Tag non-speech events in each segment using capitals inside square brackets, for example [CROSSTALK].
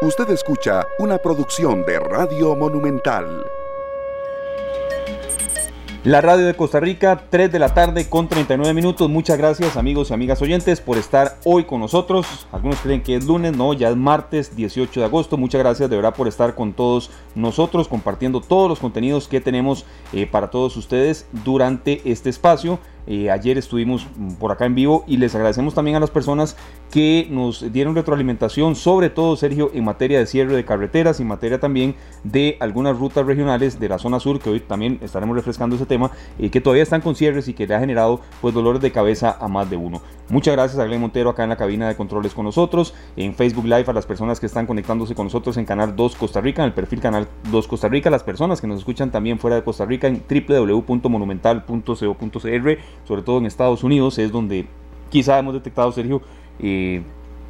Usted escucha una producción de Radio Monumental. La radio de Costa Rica, 3 de la tarde con 39 minutos. Muchas gracias amigos y amigas oyentes por estar hoy con nosotros. Algunos creen que es lunes, no, ya es martes 18 de agosto. Muchas gracias de verdad por estar con todos nosotros, compartiendo todos los contenidos que tenemos eh, para todos ustedes durante este espacio. Eh, ayer estuvimos por acá en vivo y les agradecemos también a las personas que nos dieron retroalimentación, sobre todo Sergio, en materia de cierre de carreteras en materia también de algunas rutas regionales de la zona sur, que hoy también estaremos refrescando ese tema, eh, que todavía están con cierres y que le ha generado pues dolores de cabeza a más de uno. Muchas gracias a Glenn Montero acá en la cabina de controles con nosotros, en Facebook Live a las personas que están conectándose con nosotros en Canal 2 Costa Rica, en el perfil Canal 2 Costa Rica, las personas que nos escuchan también fuera de Costa Rica en www.monumental.co.cr, sobre todo en Estados Unidos, es donde quizá hemos detectado, Sergio, eh,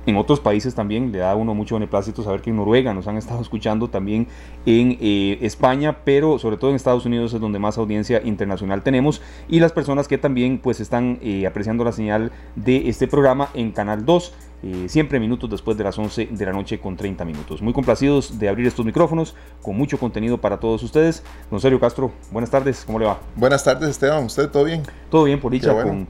en otros países también le da a uno mucho beneplácito saber que en Noruega nos han estado [LAUGHS] escuchando también en eh, España, pero sobre todo en Estados Unidos es donde más audiencia internacional tenemos y las personas que también pues están eh, apreciando la señal de este programa en Canal 2. Eh, siempre minutos después de las 11 de la noche con 30 minutos. Muy complacidos de abrir estos micrófonos con mucho contenido para todos ustedes. Don Sergio Castro, buenas tardes, ¿cómo le va? Buenas tardes Esteban, ¿usted todo bien? Todo bien, por dicha, con,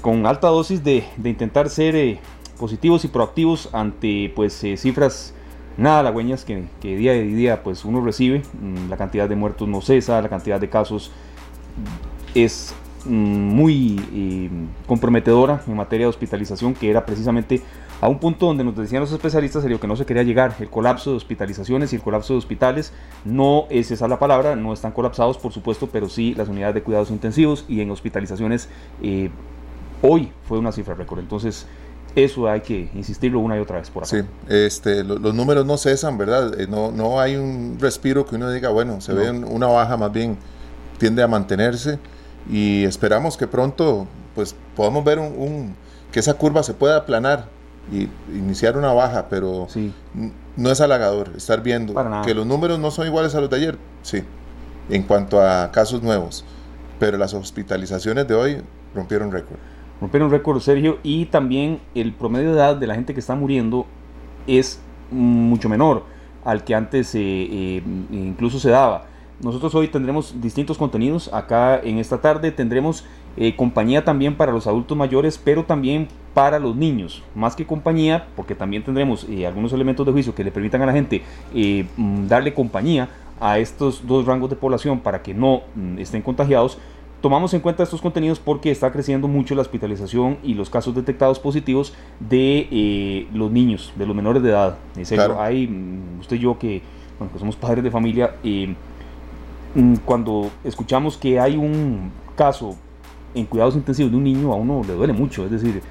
con, alta dosis de, de intentar ser positivos y proactivos ante pues eh, cifras nada halagüeñas que, que, día a día pues uno recibe. Mm, la cantidad de muertos no cesa, la cantidad de casos es muy eh, comprometedora en materia de hospitalización, que era precisamente a un punto donde nos decían los especialistas serio que no se quería llegar, el colapso de hospitalizaciones y el colapso de hospitales, no es esa la palabra, no están colapsados por supuesto, pero sí las unidades de cuidados intensivos y en hospitalizaciones eh, hoy fue una cifra récord, entonces eso hay que insistirlo una y otra vez por acá. Sí, este, los números no cesan, ¿verdad? Eh, no, no hay un respiro que uno diga, bueno, se ve una baja, más bien tiende a mantenerse y esperamos que pronto pues podamos ver un, que esa curva se pueda aplanar y iniciar una baja, pero no es halagador estar viendo que los números no son iguales a los de ayer, sí, en cuanto a casos nuevos, pero las hospitalizaciones de hoy rompieron récord. Rompieron récord, Sergio, y también el promedio de edad de la gente que está muriendo es mucho menor al que antes eh, eh, incluso se daba. Nosotros hoy tendremos distintos contenidos. Acá en esta tarde, tendremos eh, compañía también para los adultos mayores, pero también para los niños, más que compañía, porque también tendremos algunos elementos de juicio que le permitan a la gente mm, darle compañía a estos dos rangos de población para que no mm, estén contagiados, Tomamos en cuenta estos contenidos porque está creciendo mucho la hospitalización y los casos detectados positivos de eh, los niños, de los menores de edad. En serio, hay, mm, usted y yo que, bueno, somos padres de familia, eh, cuando escuchamos que hay un caso en cuidados intensivos de un niño, a uno le duele mucho. Es decir,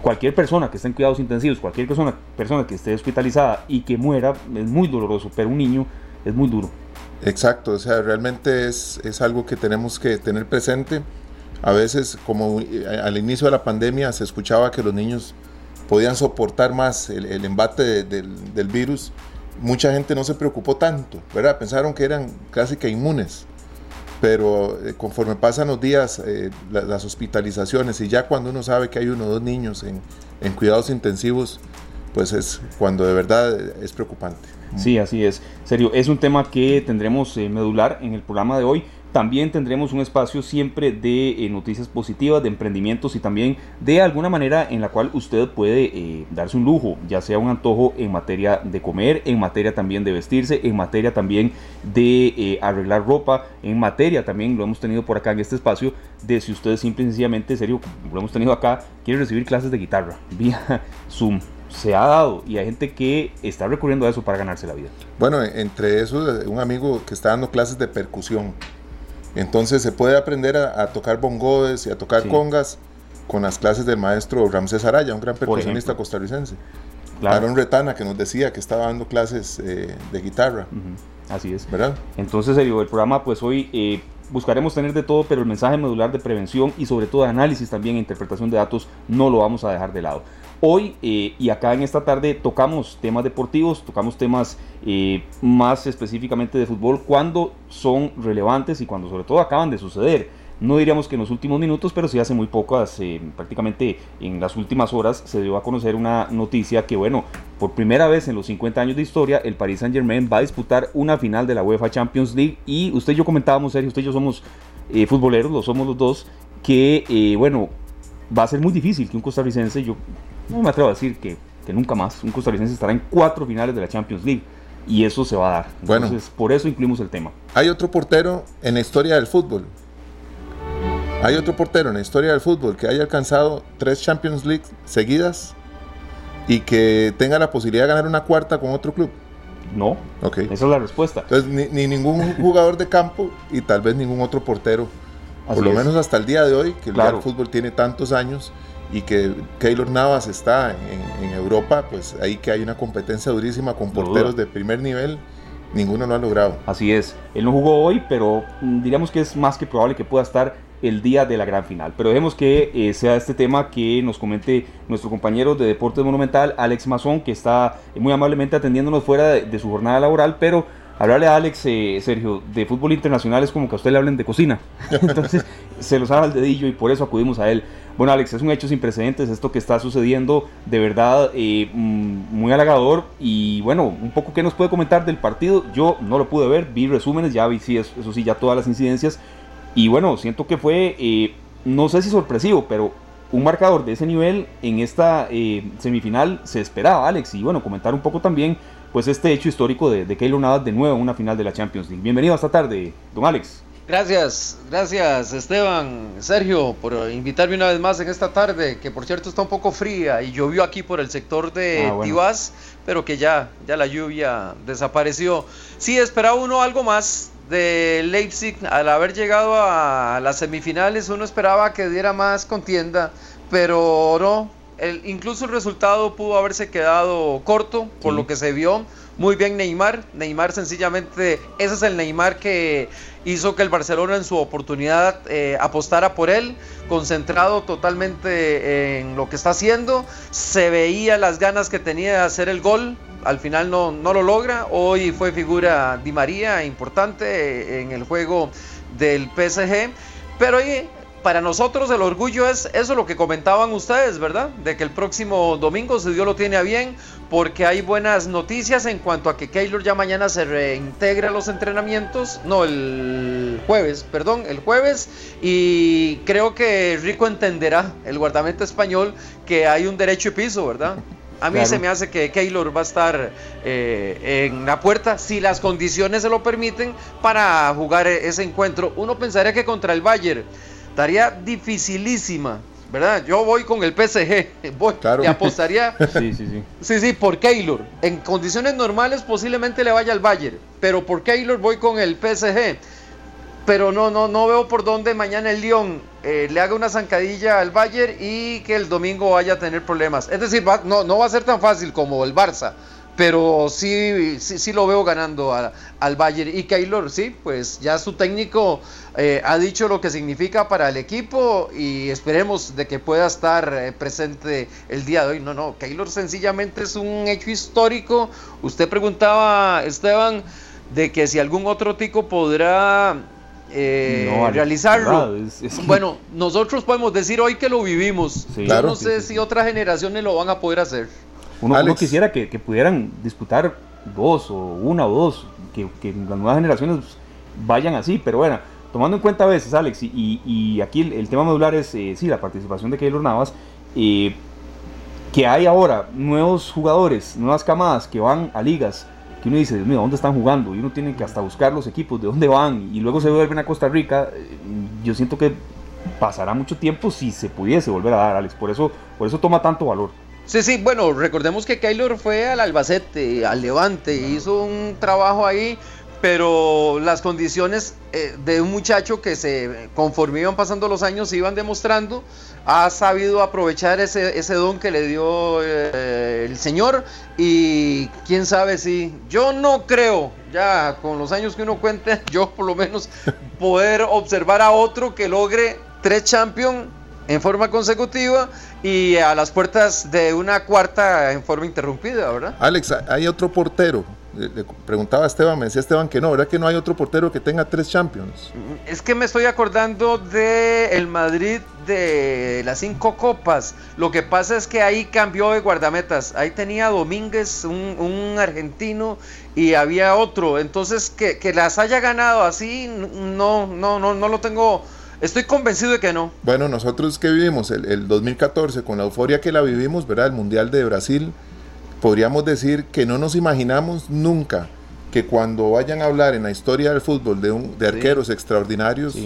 cualquier persona que esté en cuidados intensivos, cualquier persona, persona que esté hospitalizada y que muera, es muy doloroso, pero un niño es muy duro. Exacto, o sea, realmente es, es algo que tenemos que tener presente. A veces, como eh, al inicio de la pandemia, se escuchaba que los niños podían soportar más el, embate del, del, virus. Mucha gente no se preocupó tanto, ¿verdad? Pensaron que eran casi que inmunes. Pero eh, conforme pasan los días, eh, las hospitalizaciones y ya cuando uno sabe que hay uno o dos niños en, en cuidados intensivos, pues es cuando de verdad es preocupante. Sí, así es. Serio, es un tema que tendremos eh, medular en el programa de hoy. También tendremos un espacio siempre de eh, noticias positivas, de emprendimientos y también de alguna manera en la cual usted puede eh, darse un lujo, ya sea un antojo en materia de comer, en materia también de vestirse, en materia también de arreglar ropa, en materia también, lo hemos tenido por acá en este espacio, de si usted simple y sencillamente, serio, lo hemos tenido acá, quiere recibir clases de guitarra [LAUGHS] vía Zoom se ha dado y hay gente que está recurriendo a eso para ganarse la vida. Bueno, entre eso, un amigo que está dando clases de percusión. Entonces se puede aprender a, tocar bongoes y a tocar congas con las clases del maestro Ramsés Araya, un gran percusionista costarricense. Claro. Aaron Retana, que nos decía que estaba dando clases eh, de guitarra. Así es. ¿Verdad? Entonces, el programa, pues hoy eh, buscaremos tener de todo, pero el mensaje medular de prevención y sobre todo de análisis también e interpretación de datos no lo vamos a dejar de lado. Hoy eh, y acá en esta tarde tocamos temas deportivos, tocamos temas eh, más específicamente de fútbol cuando son relevantes y cuando sobre todo acaban de suceder. No diríamos que en los últimos minutos, pero sí hace muy poco, hace, prácticamente en las últimas horas, se dio a conocer una noticia que, bueno, por primera vez en los 50 años de historia, el Paris Saint Germain va a disputar una final de la UEFA Champions League. Y usted y yo comentábamos, Sergio, usted y yo somos eh, futboleros, lo somos los dos, que, eh, bueno, va a ser muy difícil que un costarricense, yo no me atrevo a decir que, que, nunca más, un costarricense estará en cuatro finales de la Champions League. Y eso se va a dar. Entonces, bueno, por eso incluimos el tema. Hay otro portero en la historia del fútbol. Hay otro portero en la historia del fútbol que haya alcanzado tres Champions League seguidas y que tenga la posibilidad de ganar una cuarta con otro club? No. Ok. Esa es la respuesta. Entonces, ni, ningún jugador de campo y tal vez ningún otro portero. por lo menos hasta el día de hoy, que el fútbol tiene tantos años y que Keylor Navas está en, Europa, pues ahí que hay una competencia durísima con porteros de primer nivel. Ninguno lo ha logrado. Así es. Él no jugó hoy, pero mm, diríamos que es más que probable que pueda estar el día de la gran final. Pero dejemos que eh, sea este tema que nos comente nuestro compañero de Deportes Monumental, Alex Mazón, que está muy amablemente atendiéndonos fuera de, su jornada laboral, pero hablarle a Alex, eh, Sergio, de fútbol internacional es como que a usted le hablen de cocina. [LAUGHS] Entonces se lo sabe al dedillo y por eso acudimos a él. Bueno, Alex, es un hecho sin precedentes esto que está sucediendo, de verdad eh, mm, muy halagador. Y bueno, un poco qué nos puede comentar del partido. Yo no lo pude ver, vi resúmenes, ya vi, sí, eso, eso sí, ya todas las incidencias. Y bueno, siento que fue, eh, no sé si sorpresivo, pero un marcador de ese nivel en esta eh, semifinal se esperaba, Alex. Y bueno, comentar un poco también pues este hecho histórico de, de Keylor Navas de nuevo en una final de la Champions League. Bienvenido esta tarde, don Alex. Gracias, gracias Esteban, Sergio, por invitarme una vez más en esta tarde, que por cierto está un poco fría y llovió aquí por el sector de ah, pero que ya, ya la lluvia desapareció. Sí, esperaba uno algo más, de Leipzig, al haber llegado a las semifinales, uno esperaba que diera más contienda, pero no. El, incluso el resultado pudo haberse quedado corto por lo que se vio. Muy bien Neymar. Neymar sencillamente, ese es el Neymar que hizo que el Barcelona en su oportunidad eh, apostara por él, concentrado totalmente en lo que está haciendo. Se veía las ganas que tenía de hacer el gol, al final no, no lo logra. Hoy fue figura Di María importante en el juego del PSG. Pero para nosotros el orgullo es eso lo que comentaban ustedes, ¿verdad? De que el próximo domingo, si Dios lo tiene a bien, porque hay buenas noticias en cuanto a que Keylor ya mañana se reintegra a los entrenamientos, no, el jueves, perdón, el jueves, y creo que Rico entenderá, el guardameta español, que hay un derecho y piso, ¿verdad? A mí se me hace que Keylor va a estar eh, en la puerta, si las condiciones se lo permiten, para jugar ese encuentro. Uno pensaría que contra el Bayern estaría dificilísima, ¿verdad? Yo voy con el PSG, [LAUGHS] voy, y apostaría. [LAUGHS] sí, sí, sí. Sí, sí, por Keylor. En condiciones normales posiblemente le vaya al Bayern, pero por Keylor voy con el PSG pero no, no, no veo por dónde mañana el Lyon eh, le haga una zancadilla al Bayern y que el domingo vaya a tener problemas. Es decir, no, no va a ser tan fácil como el Barça, pero sí, sí, sí lo veo ganando al Bayern. Y Keylor, sí, pues ya su técnico eh, ha dicho lo que significa para el equipo y esperemos de que pueda estar eh, presente el día de hoy. No, no, Keylor sencillamente es un hecho histórico. Usted preguntaba, Esteban, de que si algún otro tico podrá eh, realizarlo. Bueno, nosotros podemos decir hoy que lo vivimos. Yo no sé si otras generaciones lo van a poder hacer. Uno, quisiera que, pudieran disputar dos o una o dos, que, las nuevas generaciones vayan así, pero bueno, tomando en cuenta a veces, Alex, y, aquí el, tema modular es, eh, sí, la participación de Keylor Navas, eh, que hay ahora nuevos jugadores, nuevas camadas que van a ligas que uno dice, Dios mío, ¿dónde están jugando? Y uno tiene que hasta buscar los equipos, de dónde van, y luego se vuelven a Costa Rica. Eh, yo siento que pasará mucho tiempo si se pudiese volver a dar, Alex. Por eso, por eso toma tanto valor. Sí, sí, bueno, recordemos que Keylor fue al Albacete, al Levante, hizo un trabajo ahí pero las condiciones eh, de un muchacho que se conforme iban pasando los años se iban demostrando, ha sabido aprovechar ese, ese don que le dio eh, el Señor y quién sabe si yo no creo, ya con los años que uno cuenta, [LAUGHS] yo por lo menos poder observar a otro que logre tres champions en forma consecutiva y a las puertas de una cuarta en forma interrumpida, ¿verdad? Alex, hay otro portero Le, preguntaba a Esteban, me decía Esteban que no, ¿verdad que no hay otro portero que tenga tres Champions? Es que me estoy acordando de el Madrid de las cinco copas. Lo que pasa es que ahí cambió de guardametas. Ahí tenía Domínguez, un, argentino, y había otro. Entonces, que, que, las haya ganado así, no, no, no, no lo tengo. Estoy convencido de que no. Bueno, nosotros que vivimos el, el 2014 con la euforia que la vivimos, ¿verdad? El Mundial de Brasil podríamos decir que no nos imaginamos nunca que cuando vayan a hablar en la historia del fútbol de, un, de arqueros extraordinarios,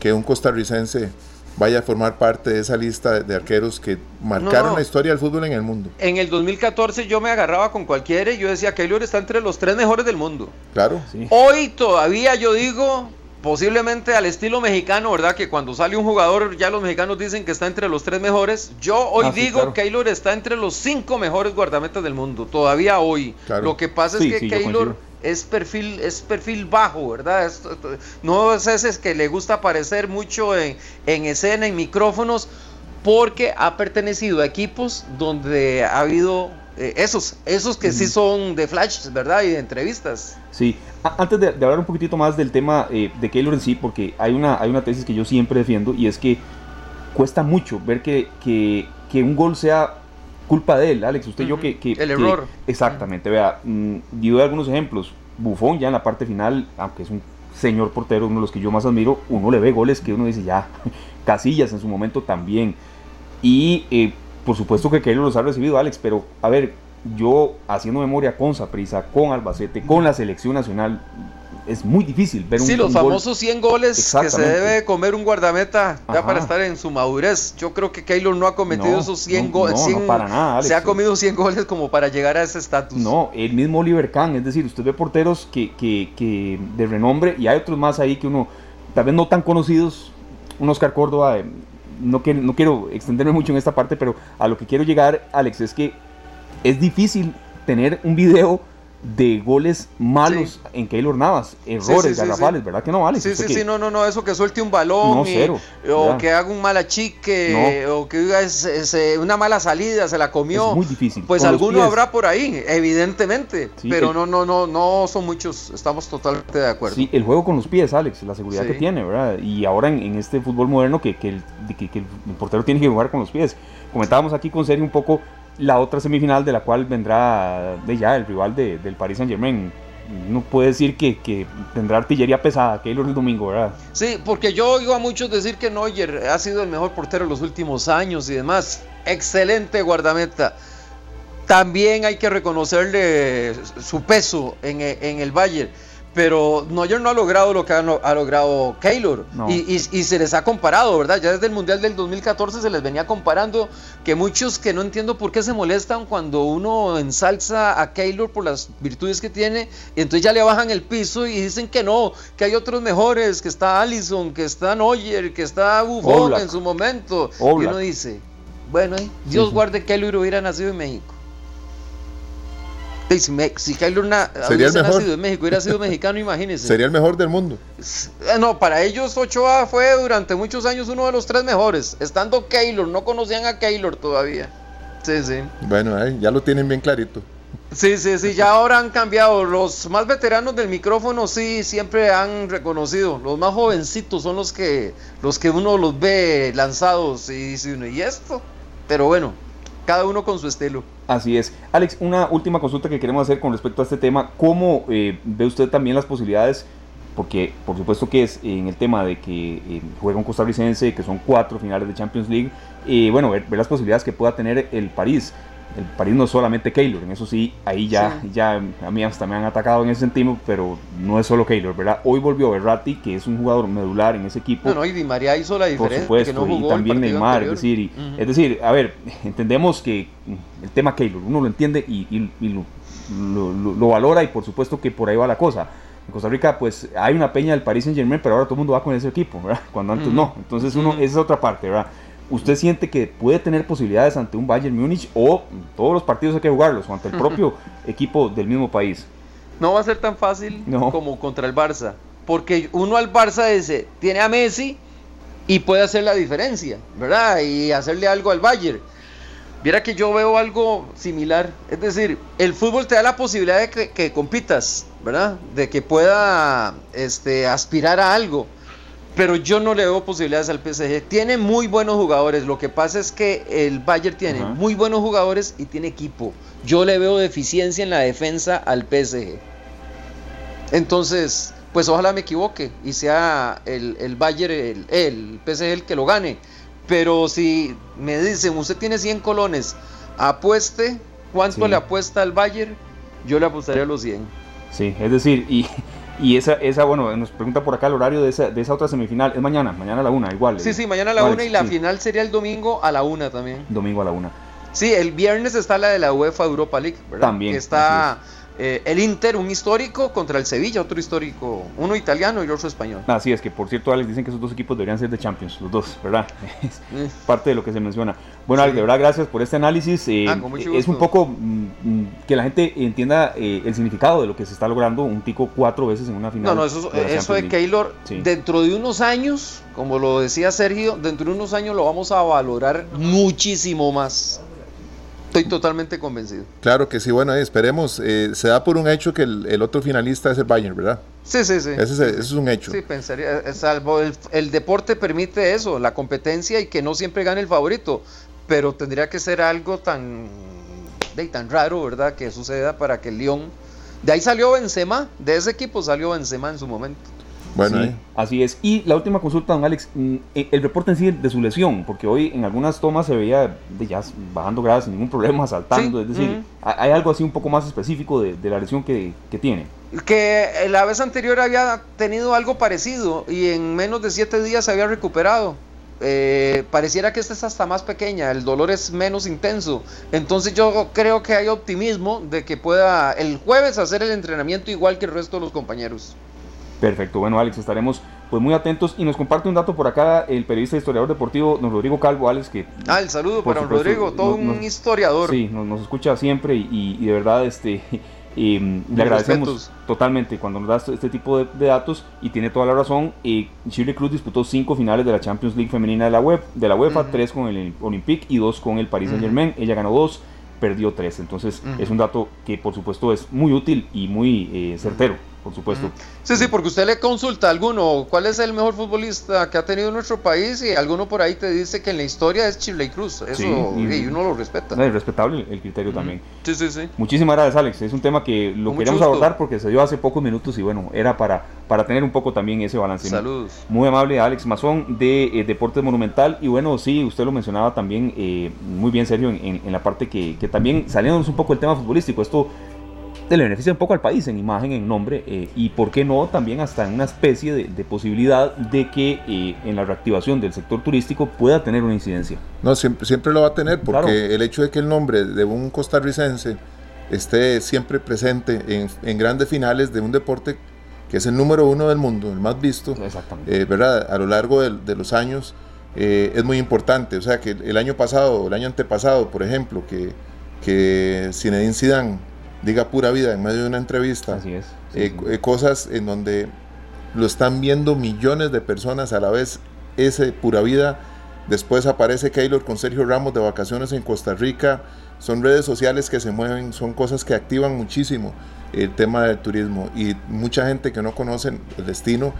que un costarricense vaya a formar parte de esa lista de arqueros que marcaron la historia del fútbol en el mundo. En el 2014 yo me agarraba con cualquiera y yo decía que Keylor está entre los tres mejores del mundo. Claro. Hoy todavía yo digo, posiblemente al estilo mexicano, ¿verdad? Que cuando sale un jugador, ya los mexicanos dicen que está entre los tres mejores. Yo hoy ah, digo que Keylor está entre los cinco mejores guardametas del mundo, todavía hoy. Lo que pasa es que Keylor es perfil, es perfil bajo, ¿verdad? no es ese que le gusta aparecer mucho en, en escena, en micrófonos, porque ha pertenecido a equipos donde ha habido eh, esos, esos que sí son de flash, ¿verdad? Y de entrevistas. Sí, antes de, hablar un poquitito más del tema eh, de Keylor en sí, porque hay una, hay una tesis que yo siempre defiendo y es que cuesta mucho ver que, que, que un gol sea culpa de él, Alex. Usted y yo que, que, El error. Exactamente, vea, mm, dio algunos ejemplos. Bufón ya en la parte final, aunque es un señor portero, uno de los que yo más admiro, uno le ve goles que uno dice ya, [LAUGHS] Casillas en su momento también. Y eh, por supuesto que Keylor los ha recibido, Alex, pero a ver, yo haciendo memoria con Saprisa, con Albacete, con la selección nacional, es muy difícil ver un Sí, los famosos 100 goles que se debe comer un guardameta ya para estar en su madurez. Yo creo que Keylor no ha cometido esos 100 goles. No, para nada. Se ha comido 100 goles como para llegar a ese estatus. No, el mismo Oliver Kahn, es decir, usted ve porteros que, que, que de renombre y hay otros más ahí que uno, tal vez no tan conocidos, un Oscar Córdoba, eh, no, quiero, no quiero extenderme mucho en esta parte, pero a lo que quiero llegar, Alex, es que es difícil tener un video de goles malos en Keylor Navas, errores garrafales, ¿verdad que no vale? Sí, sí, sí, no, no, no, eso que suelte un balón o que haga un mal achique o que diga una mala salida, se la comió. Es muy difícil. Pues alguno habrá por ahí, evidentemente, pero no, no, no, no son muchos, estamos totalmente de acuerdo. Sí, el juego con los pies, Alex, la seguridad que tiene, ¿verdad? Y ahora en, este fútbol moderno que, que, el, que el portero tiene que jugar con los pies. Comentábamos aquí con Sergio un poco la otra semifinal de la cual vendrá de ya el rival de, del Paris Saint Germain. No puede decir que, tendrá artillería pesada, Keylor el domingo, ¿verdad? Sí, porque yo oigo a muchos decir que Neuer ha sido el mejor portero en los últimos años y demás. Excelente guardameta. También hay que reconocerle su peso en, en el Bayern pero Neuer no ha logrado lo que ha, logrado Keylor y, se les ha comparado, ¿verdad? Ya desde el Mundial del 2014 se les venía comparando que muchos que no entiendo por qué se molestan cuando uno ensalza a Keylor por las virtudes que tiene y entonces ya le bajan el piso y dicen que no, que hay otros mejores, que está Allison, que está Neuer, que está Buffon en su momento. Y uno dice, bueno, eh, Dios guarde que Keylor hubiera nacido en México. Si, me, si Luna Sería nacido en México, hubiera sido [LAUGHS] mexicano, imagínense. Sería el mejor del mundo. Eh, no, para ellos Ochoa fue durante muchos años uno de los tres mejores. Estando Keylor, no conocían a Keylor todavía. Sí, sí. Bueno, ya lo tienen bien clarito. Sí, sí, sí, ya ahora han cambiado. Los más veteranos del micrófono sí siempre han reconocido. Los más jovencitos son los que los que uno los ve lanzados y dice uno, ¿y esto? Pero bueno, cada uno con su estilo. Así es. Alex, una última consulta que queremos hacer con respecto a este tema. ¿Cómo eh, ve usted también las posibilidades? Porque por supuesto que es en el tema de que eh, juega un costarricense, que son cuatro finales de Champions League, y bueno, ver, ver, las posibilidades que pueda tener el París el París no es solamente Keylor, en eso sí, ahí ya, ya a mí hasta me han atacado en ese sentido, pero no es solo Keylor, ¿verdad? Hoy volvió Berratti, que es un jugador medular en ese equipo. No, no, y Di María hizo la diferencia. Por supuesto, y también Neymar, es decir, es decir, a ver, entendemos que el tema Keylor, uno lo entiende y, lo, valora y por supuesto que por ahí va la cosa. En Costa Rica, pues hay una peña del Paris Saint Germain, pero ahora todo el mundo va con ese equipo, ¿verdad? [LAUGHS] Cuando antes no. Entonces, uno, esa es otra parte, ¿verdad? ¿Usted siente que puede tener posibilidades ante un Bayern Múnich o todos los partidos hay que jugarlos o ante el [LAUGHS] propio equipo del mismo país? No va a ser tan fácil como contra el Barça, porque uno al Barça dice, tiene a Messi y puede hacer la diferencia, ¿verdad? Y hacerle algo al Bayern. Viera que yo veo algo similar. Es decir, el fútbol te da la posibilidad de que, compitas, ¿verdad? De que pueda este, aspirar a algo. Pero yo no le veo posibilidades al PSG. Tiene muy buenos jugadores. Lo que pasa es que el Bayern tiene muy buenos jugadores y tiene equipo. Yo le veo deficiencia en la defensa al PSG. Entonces, pues ojalá me equivoque y sea el, el Bayern, el, el PSG el que lo gane pero si me dicen, usted tiene 100 colones, apueste, ¿cuánto le apuesta al Bayern? Yo le apostaría a los 100. Sí, es decir, y, y esa, esa, bueno, nos pregunta por acá el horario de esa, de esa otra semifinal. Es mañana, mañana a la una, igual. Sí, sí, mañana a la una y la final sería el domingo a la una también. Domingo a la una. Sí, el viernes está la de la UEFA Europa League, ¿verdad? También. Que está eh, el Inter, un histórico, contra el Sevilla, otro histórico, uno italiano y otro español. Así es que, por cierto, Alex, dicen que esos dos equipos deberían ser de Champions, los dos, ¿verdad? [LAUGHS] Es eh. parte de lo que se menciona. Bueno, Alex, de verdad, gracias por este análisis. Eh, ah, es un poco mm, mm, que la gente entienda el significado de lo que se está logrando, un tico cuatro veces en una final. No, no, eso de, eso de Keylor, dentro de unos años, como lo decía Sergio, dentro de unos años lo vamos a valorar muchísimo más. Estoy totalmente convencido. Claro que sí, bueno, esperemos. Eh, se da por un hecho que el, otro finalista es el Bayern, ¿verdad? Sí, sí, sí. Ese es, un hecho. Sí, pensaría, eh, salvo el, deporte permite eso, la competencia y que no siempre gane el favorito, pero tendría que ser algo tan, de, tan raro, ¿verdad? Que suceda para que el Lyon... De ahí salió Benzema, de ese equipo salió Benzema en su momento. Bueno, así es. Y la última consulta, don Alex, mm, eh, el reporte en sí de su lesión, porque hoy en algunas tomas se veía de ya bajando gradas sin ningún problema, [LAUGHS] saltando, es decir, hay algo así un poco más específico de, la lesión que, tiene. Que la vez anterior había tenido algo parecido y en menos de siete días se había recuperado. Eh, pareciera que esta es hasta más pequeña, el dolor es menos intenso. Entonces yo creo que hay optimismo de que pueda el jueves hacer el entrenamiento igual que el resto de los compañeros. Perfecto, bueno Alex, estaremos pues muy atentos y nos comparte un dato por acá el periodista e historiador deportivo don Rodrigo Calvo, Alex, que... Ah, el saludo para don Rodrigo, todo un historiador. Sí, nos, escucha siempre y, de verdad este, [LAUGHS] le agradecemos totalmente cuando nos da este tipo de, datos y tiene toda la razón. Eh, Shirley Cruz disputó cinco finales de la Champions League femenina de la, web, de la UEFA, tres con el Olympique y dos con el Paris Saint Germain. Ella ganó dos, perdió tres. Entonces es un dato que por supuesto es muy útil y muy eh, certero por supuesto. Sí, sí, porque usted le consulta a alguno cuál es el mejor futbolista que ha tenido nuestro país y alguno por ahí te dice que en la historia es Chile Cruz. Eso y, uno lo respeta. es respetable el criterio también. Sí, sí, sí. Muchísimas gracias, Alex. Es un tema que lo queríamos abordar porque se dio hace pocos minutos y bueno, era para, para tener un poco también ese balance. Saludos. Muy amable, Alex Mazón de eh, Deportes Monumental. Y bueno, sí, usted lo mencionaba también eh, muy bien, Sergio, en, la parte que, que también saliéndonos un poco el tema futbolístico. Esto le beneficia un poco al país en imagen, en nombre eh, y, ¿por qué no?, también hasta en una especie de, posibilidad de que eh, en la reactivación del sector turístico pueda tener una incidencia. No, siempre, siempre lo va a tener, porque el hecho de que el nombre de un costarricense esté siempre presente en, grandes finales de un deporte que es el número uno del mundo, el más visto, eh, ¿verdad? A lo largo de, los años es muy importante. O sea, que el año pasado, el año antepasado, por ejemplo, que, que Zinedine Zidane diga pura vida en medio de una entrevista. Así es. Eh, eh, cosas en donde lo están viendo millones de personas a la vez, ese pura vida. Después aparece Keylor con Sergio Ramos de vacaciones en Costa Rica. Son redes sociales que se mueven, son cosas que activan muchísimo el tema del turismo. Y mucha gente que no conoce el destino,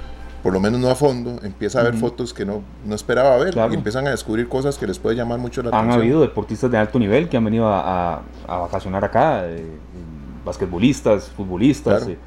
por lo menos no a fondo, empieza a ver fotos que no, no esperaba ver y empiezan a descubrir cosas que les puede llamar mucho la atención. Han habido deportistas de alto nivel que han venido a, a, vacacionar acá. Eh, basquetbolistas, futbolistas. Eh,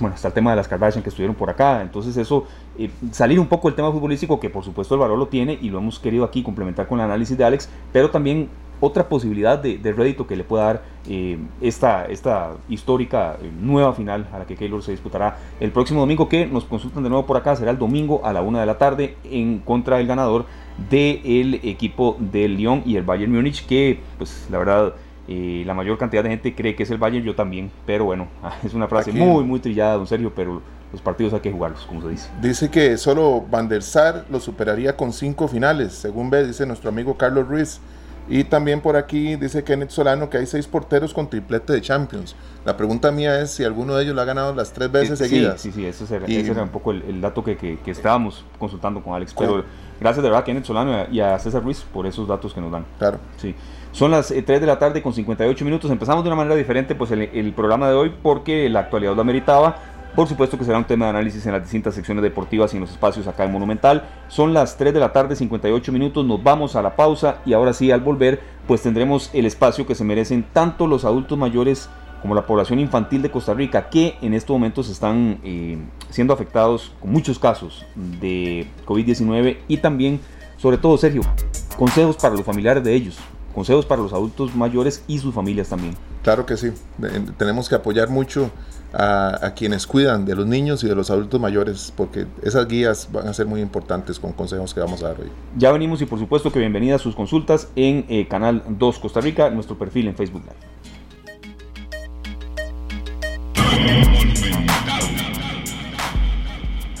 bueno, está el tema de las Kardashian que estuvieron por acá. Entonces, eso, eh, salir un poco del tema futbolístico, que por supuesto el valor lo tiene y lo hemos querido aquí complementar con el análisis de Alex, pero también otra posibilidad de, rédito que le pueda dar eh, esta, esta histórica nueva final a la que Keylor se disputará el próximo domingo, que nos consultan de nuevo por acá, será el domingo a la una de la tarde en contra del ganador del equipo del Lyon y el Bayern Múnich, que pues la verdad la mayor cantidad de gente cree que es el Bayern, yo también, pero bueno, [LAUGHS] es una frase muy, muy trillada, don Sergio, pero los partidos hay que jugarlos, como se dice. Dice que solo Van der Sar lo superaría con cinco finales, según ve, dice nuestro amigo Carlos Ruiz. Y también por aquí dice Kenneth Solano que hay seis porteros con triplete de Champions. La pregunta mía es si alguno de ellos lo ha ganado las tres veces seguidas. Sí, sí, ese, era, un poco el, dato que, que, estábamos consultando con Alex. Pero gracias de verdad a Kenneth Solano y a César Ruiz por esos datos que nos dan. Claro. Sí. Son las 3 de la tarde con 58 minutos. Empezamos de una manera diferente pues el, el programa de hoy porque la actualidad lo ameritaba. Por supuesto que será un tema de análisis en las distintas secciones deportivas y en los espacios acá en Monumental. Son las 3 de la tarde, 58 minutos, nos vamos a la pausa y ahora sí, al volver, pues tendremos el espacio que se merecen tanto los adultos mayores como la población infantil de Costa Rica, que en estos momentos están eh, siendo afectados con muchos casos de COVID-19 y también, sobre todo, Sergio, consejos para los familiares de ellos, consejos para los adultos mayores y sus familias también. Claro que sí, tenemos que apoyar mucho a, quienes cuidan de los niños y de los adultos mayores, porque esas guías van a ser muy importantes con consejos que vamos a dar hoy. Ya venimos y por supuesto que bienvenida a sus consultas en eh, Canal 2 Costa Rica, nuestro perfil en Facebook Live.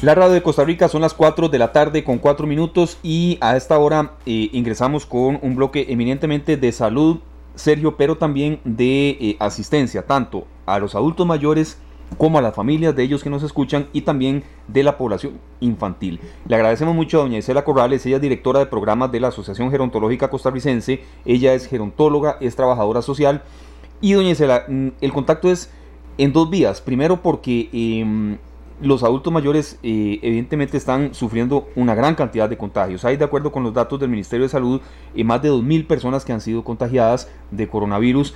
La radio de Costa Rica son las 4 de la tarde con 4 minutos y a esta hora eh, ingresamos con un bloque eminentemente de salud, Sergio, pero también de eh, asistencia, tanto a los adultos mayores como a las familias de ellos que nos escuchan y también de la población infantil. Le agradecemos mucho a doña Isela Corrales, ella es directora de programas de la Asociación Gerontológica Costarricense, ella es gerontóloga, es trabajadora social y doña Isela, mm, el contacto es en dos vías, primero porque... Em, los adultos mayores eh, evidentemente están sufriendo una gran cantidad de contagios. Hay, de acuerdo con los datos del Ministerio de Salud, eh, más de 2.000 personas que han sido contagiadas de coronavirus.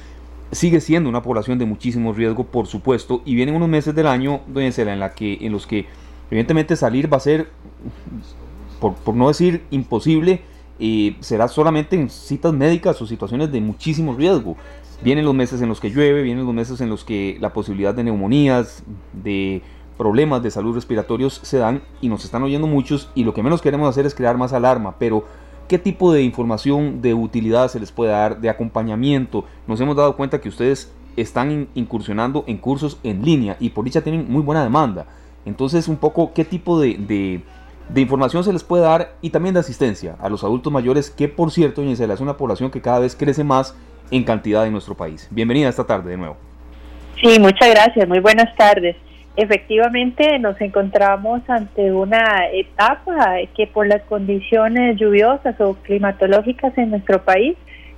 Sigue siendo una población de muchísimo riesgo, por supuesto, y vienen unos meses del año, doña Cela, en, la que, en los que evidentemente salir va a ser, por, no decir imposible, eh, será solamente en citas médicas o situaciones de muchísimo riesgo. Vienen los meses en los que llueve, vienen los meses en los que la posibilidad de neumonías, de problemas de salud respiratorios se dan y nos están oyendo muchos y lo que menos queremos hacer es crear más alarma, pero ¿qué tipo de información de utilidad se les puede dar, de acompañamiento? Nos hemos dado cuenta que ustedes están incursionando en cursos en línea y por dicha tienen muy buena demanda. Entonces, un poco, ¿qué tipo de, de, información se les puede dar y también de asistencia a los adultos mayores, que por cierto, es una población que cada vez crece más en cantidad en nuestro país? Bienvenida esta tarde de nuevo. Sí, muchas gracias, muy buenas tardes. Efectivamente, nos encontramos ante una etapa que por las condiciones lluviosas o climatológicas en nuestro país,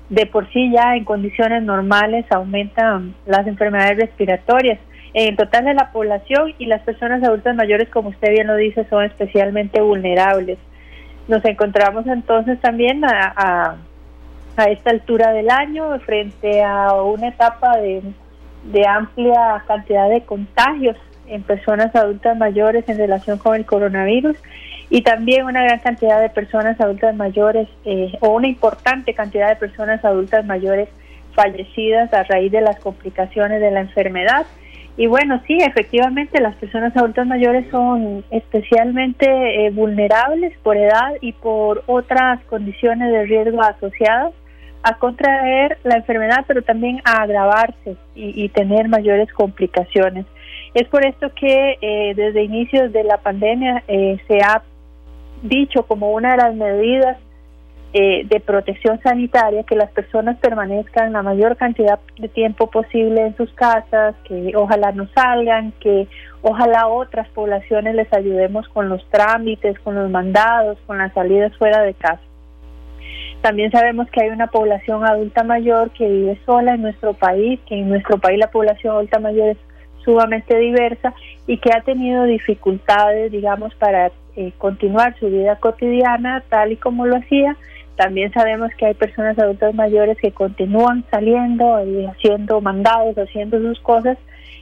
de por sí ya en condiciones normales aumentan las enfermedades respiratorias. En total de la población y las personas adultas mayores, como usted bien lo dice, son especialmente vulnerables. Nos encontramos entonces también a, a, esta altura del año frente a una etapa de, de amplia cantidad de contagios en personas adultas mayores en relación con el coronavirus y también una gran cantidad de personas adultas mayores eh, o una importante cantidad de personas adultas mayores fallecidas a raíz de las complicaciones de la enfermedad. Y bueno, sí, efectivamente las personas adultas mayores son especialmente eh, vulnerables por edad y por otras condiciones de riesgo asociadas a contraer la enfermedad, pero también a agravarse y tener mayores complicaciones. Es por esto que eh, desde inicios de la pandemia eh, se ha dicho como una de las medidas eh, de protección sanitaria que las personas permanezcan la mayor cantidad de tiempo posible en sus casas, que ojalá no salgan, que ojalá otras poblaciones les ayudemos con los trámites, con los mandados, con las salidas fuera de casa. También sabemos que hay una población adulta mayor que vive sola en nuestro país, que en nuestro país la población adulta mayor es sumamente diversa y que ha tenido dificultades, digamos, para eh, continuar su vida cotidiana tal y como lo hacía. También sabemos que hay personas adultas mayores que continúan saliendo y haciendo mandados, haciendo sus cosas.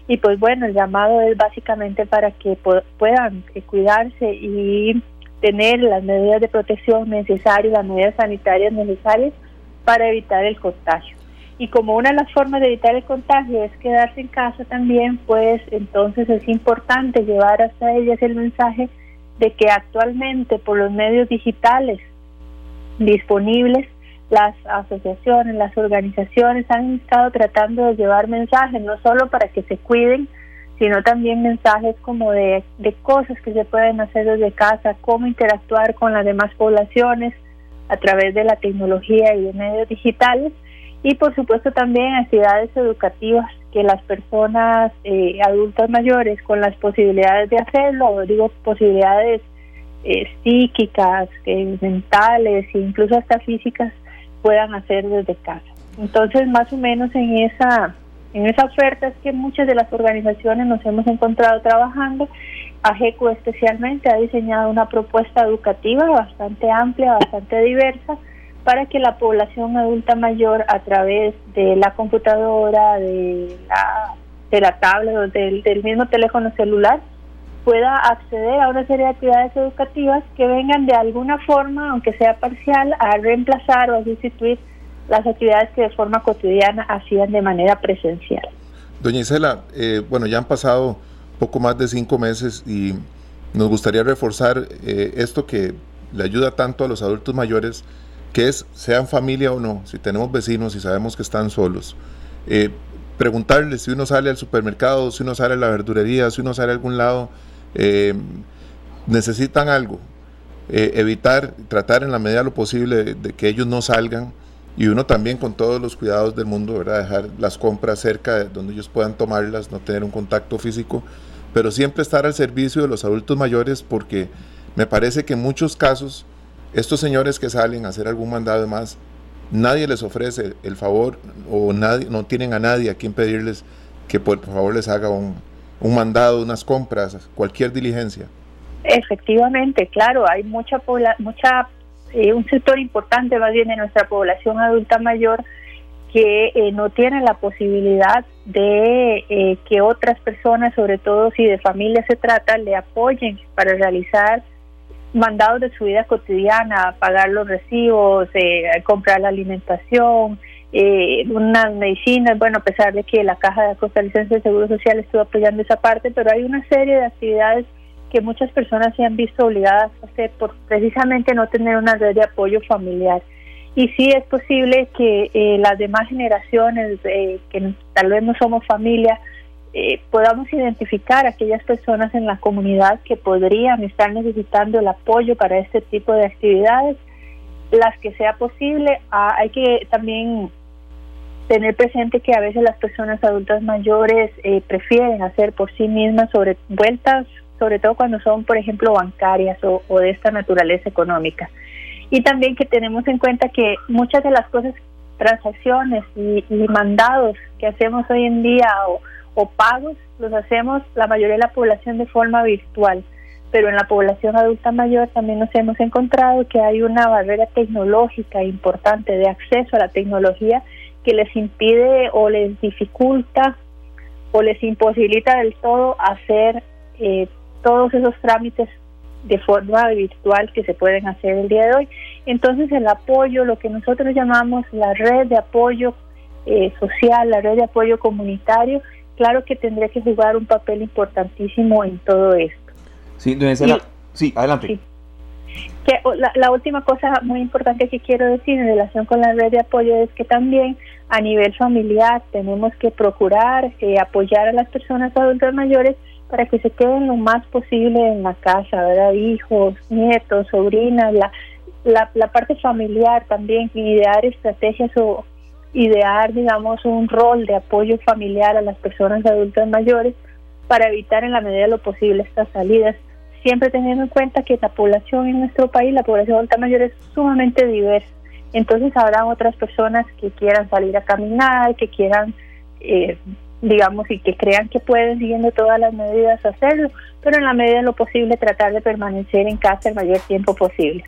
Y pues bueno, el llamado es básicamente para que puedan eh, cuidarse y tener las medidas de protección necesarias, las medidas sanitarias necesarias para evitar el contagio y como una de las formas de evitar el contagio es quedarse en casa también, pues entonces es importante llevar hasta ellas el mensaje de que actualmente por los medios digitales disponibles, las asociaciones, las organizaciones han estado tratando de llevar mensajes, no solo para que se cuiden, sino también mensajes como de, cosas que se pueden hacer desde casa, cómo interactuar con las demás poblaciones a través de la tecnología y de medios digitales y por supuesto también actividades educativas que las personas eh, adultas mayores con las posibilidades de hacerlo, digo posibilidades eh, psíquicas, eh, mentales e incluso hasta físicas puedan hacer desde casa. Entonces, más o menos en esa en esa oferta es que muchas de las organizaciones nos hemos encontrado trabajando. AGECO especialmente ha diseñado una propuesta educativa bastante amplia, bastante diversa, para que la población adulta mayor a través de la computadora, de la, de la tablet o del, mismo teléfono celular pueda acceder a una serie de actividades educativas que vengan de alguna forma, aunque sea parcial, a reemplazar o a sustituir las actividades que de forma cotidiana hacían de manera presencial. Doña Isela, eh, bueno, ya han pasado poco más de cinco meses y nos gustaría reforzar eh, esto que le ayuda tanto a los adultos mayores, que es, sean familia o no, si tenemos vecinos y sabemos que están solos, eh, preguntarles si uno sale al supermercado, si uno sale a la verdurería, si uno sale a algún lado, necesitan algo, evitar, tratar en la medida lo posible de que ellos no salgan, y uno también con todos los cuidados del mundo, ¿verdad? Dejar las compras cerca de donde ellos puedan tomarlas, no tener un contacto físico, pero siempre estar al servicio de los adultos mayores porque me parece que en muchos casos estos señores que salen a hacer algún mandado más, nadie les ofrece el favor o nadie, no tienen a nadie a quien pedirles que por favor les haga un, un mandado, unas compras, cualquier diligencia. Efectivamente, claro, hay mucha mucha eh, un sector importante más bien de nuestra población adulta mayor que eh, no tiene la posibilidad de eh, que otras personas, sobre todo si de familia se trata, le apoyen para realizar mandados de su vida cotidiana, pagar los recibos, comprar la alimentación, unas medicinas, bueno, a pesar de que la Caja de Costarricense de Seguro Social estuvo apoyando esa parte, pero hay una serie de actividades que muchas personas se han visto obligadas a hacer por precisamente no tener una red de apoyo familiar. Y sí es posible que eh, las demás generaciones, eh, que tal vez no somos familia, eh, podamos identificar aquellas personas en la comunidad que podrían estar necesitando el apoyo para este tipo de actividades, las que sea posible. Ah, hay que también tener presente que a veces las personas adultas mayores prefieren hacer por sí mismas sobre vueltas sobre todo cuando son, por ejemplo, bancarias o, de esta naturaleza económica. Y también que tenemos en cuenta que muchas de las cosas, transacciones y, mandados que hacemos hoy en día o, o pagos, los hacemos la mayoría de la población de forma virtual pero en la población adulta mayor también nos hemos encontrado que hay una barrera tecnológica importante de acceso a la tecnología que les impide o les dificulta o les imposibilita del todo hacer eh, todos esos trámites de forma virtual que se pueden hacer el día de hoy. Entonces el apoyo, lo que nosotros llamamos la red de apoyo eh, social, la red de apoyo comunitario, claro que tendría que jugar un papel importantísimo en todo esto. Sí, sí adelante. Que, la, última cosa muy importante que quiero decir en relación con la red de apoyo es que también a nivel familiar tenemos que procurar eh, apoyar a las personas adultas mayores para que se queden lo más posible en la casa, ¿verdad? Hijos, nietos, sobrinas, la, la, la parte familiar también, idear estrategias o idear, digamos, un rol de apoyo familiar a las personas adultas mayores para evitar en la medida de lo posible estas salidas, siempre teniendo en cuenta que la población en nuestro país, la población adulta mayor es sumamente diversa. Entonces habrá otras personas que quieran salir a caminar, que quieran eh, digamos, y que crean que pueden, siguiendo todas las medidas, hacerlo, pero en la medida de lo posible tratar de permanecer en casa el mayor tiempo posible.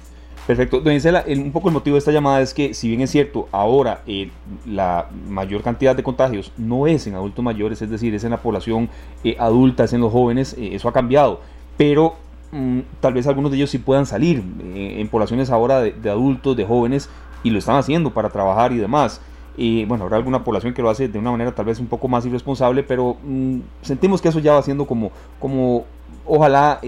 Perfecto. Doña Isela, un poco el motivo de esta llamada es que, si bien es cierto, ahora eh, la mayor cantidad de contagios no es en adultos mayores, es decir, es en la población eh, adulta, es en los jóvenes, eh, eso ha cambiado, pero mm, tal vez algunos de ellos sí puedan salir en poblaciones ahora de, adultos, de jóvenes, y lo están haciendo para trabajar y demás. Bueno, habrá alguna población que lo hace de una manera tal vez un poco más irresponsable, pero mm, sentimos que eso ya va siendo como, como ojalá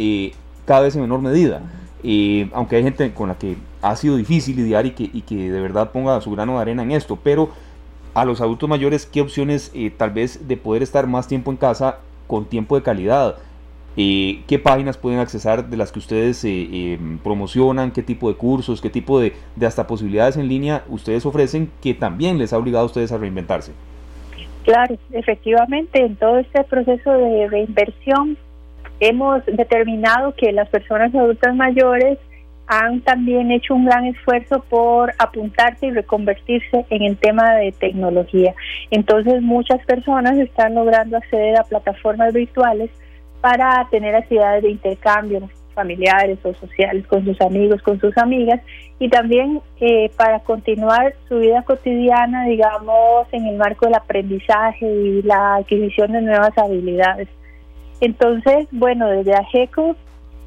cada vez en menor medida. Eh, aunque hay gente con la que ha sido difícil lidiar y que, de verdad ponga su grano de arena en esto, pero a los adultos mayores, ¿qué opciones eh, tal vez de poder estar más tiempo en casa con tiempo de calidad? Eh, qué páginas pueden accesar de las que ustedes eh, em, promocionan, qué tipo de cursos, qué tipo de, hasta posibilidades en línea ustedes ofrecen que también les ha obligado a ustedes a reinventarse. Claro, efectivamente, en todo este proceso de reinversión hemos determinado que las personas adultas mayores han también hecho un gran esfuerzo por apuntarse y reconvertirse en el tema de tecnología. Entonces muchas personas están logrando acceder a plataformas virtuales para tener actividades de intercambio familiares o sociales con sus amigos, con sus amigas y también eh, para continuar su vida cotidiana, digamos, en el marco del aprendizaje y la adquisición de nuevas habilidades. Entonces, bueno, desde AGECO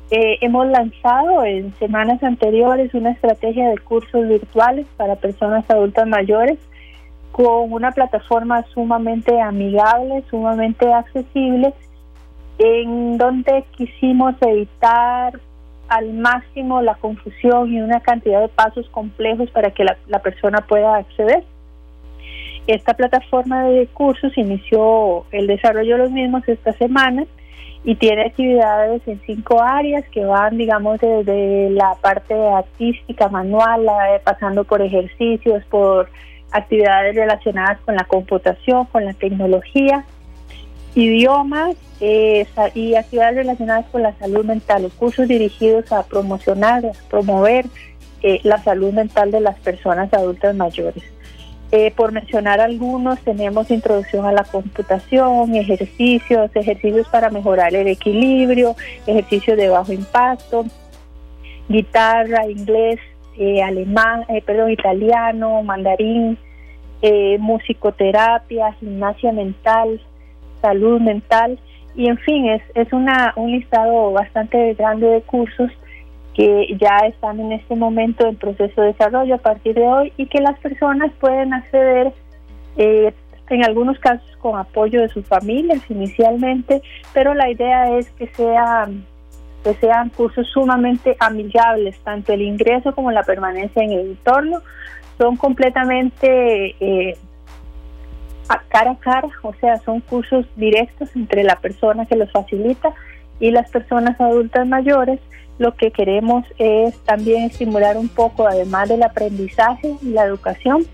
eh, hemos lanzado en semanas anteriores una estrategia de cursos virtuales para personas adultas mayores con una plataforma sumamente amigable, sumamente accesible, en donde quisimos evitar al máximo la confusión y una cantidad de pasos complejos para que la, la persona pueda acceder. Esta plataforma de cursos inició el desarrollo de los mismos esta semana y tiene actividades en cinco áreas que van, digamos, desde la parte artística, manual, pasando por ejercicios, por actividades relacionadas con la computación, con la tecnología, idiomas eh, y actividades relacionadas con la salud mental, cursos dirigidos a promocionar, promover eh, la salud mental de las personas adultas mayores. Eh, por mencionar algunos, tenemos introducción a la computación, ejercicios, ejercicios para mejorar el equilibrio, ejercicios de bajo impacto, guitarra, inglés, eh, alemán, eh, perdón, italiano, mandarín, musicoterapia, gimnasia mental, salud mental y en fin, es, es una, un listado bastante grande de cursos que ya están en este momento en proceso de desarrollo a partir de hoy y que las personas pueden acceder eh, en algunos casos con apoyo de sus familias inicialmente, pero la idea es que sean que sean cursos sumamente amigables, tanto el ingreso como la permanencia en el entorno. Son completamente eh, cara a cara, o sea, son cursos directos entre la persona que los facilita y las personas adultas mayores lo que queremos es también estimular un poco, además del aprendizaje y la educación,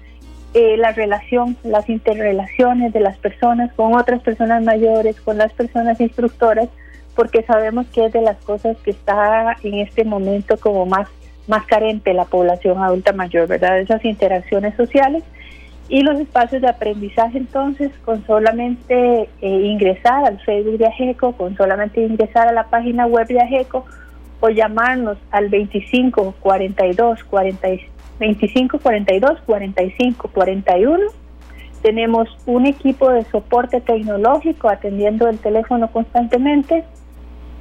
eh, la relación, las interrelaciones de las personas con otras personas mayores, con las personas instructoras, porque sabemos que es de las cosas que está en este momento como más, más carente la población adulta mayor, ¿verdad? Esas interacciones sociales y los espacios de aprendizaje entonces con solamente eh, ingresar al Facebook de AGECO, con solamente ingresar a la página web de AGECO, o llamarnos al 25 42 40, 25 42 45 41. Tenemos un equipo de soporte tecnológico atendiendo el teléfono constantemente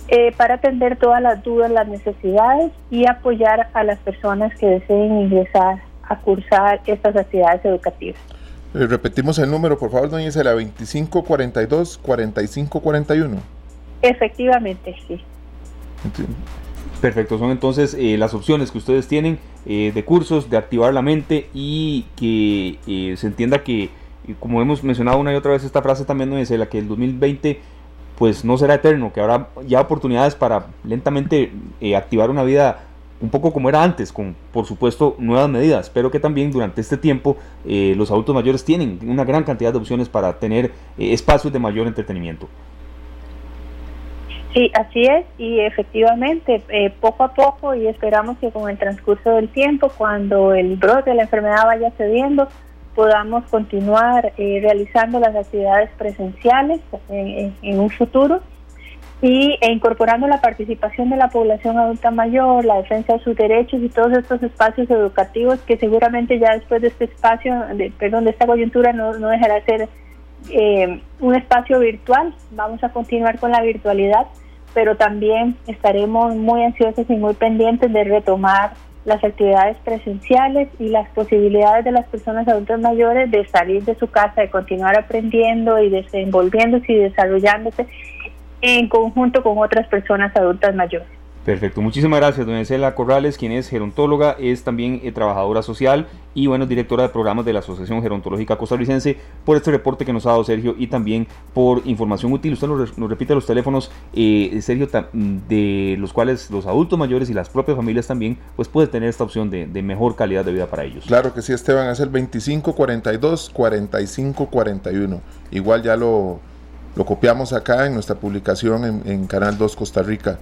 eh, para atender todas las dudas, las necesidades y apoyar a las personas que deseen ingresar a cursar estas actividades educativas. Eh, repetimos el número, por favor, doña Isela, 25 42 45 41. Efectivamente, sí. Perfecto, son entonces eh, las opciones que ustedes tienen eh, de cursos, de activar la mente y que eh, se entienda que, como hemos mencionado una y otra vez esta frase también, no es la que el 2020 pues no será eterno, que habrá ya oportunidades para lentamente activar una vida un poco como era antes, con por supuesto nuevas medidas, pero que también durante este tiempo los adultos mayores tienen una gran cantidad de opciones para tener espacios de mayor entretenimiento. Sí, así es, y efectivamente, eh, poco a poco, y esperamos que con el transcurso del tiempo, cuando el brote de la enfermedad vaya cediendo, podamos continuar eh, realizando las actividades presenciales en, un futuro y e incorporando la participación de la población adulta mayor, la defensa de sus derechos y todos estos espacios educativos que seguramente ya después de este espacio, perdón, de esta coyuntura no, no dejará de ser eh, un espacio virtual. Vamos a continuar con la virtualidad pero también estaremos muy ansiosos y muy pendientes de retomar las actividades presenciales y las posibilidades de las personas adultas mayores de salir de su casa, de continuar aprendiendo y desenvolviéndose y desarrollándose en conjunto con otras personas adultas mayores. Perfecto, muchísimas gracias, doña Cela Corrales, quien es gerontóloga, es también eh, trabajadora social y bueno, directora de programas de la Asociación Gerontológica Costarricense, por este reporte que nos ha dado Sergio y también por información útil. Usted nos, repite los teléfonos, eh, Sergio, de los cuales los adultos mayores y las propias familias también, pues puede tener esta opción de, mejor calidad de vida para ellos. Claro que sí, Esteban, es el 2542 4541. Igual ya lo, lo copiamos acá en nuestra publicación en, en Canal 2 Costa Rica.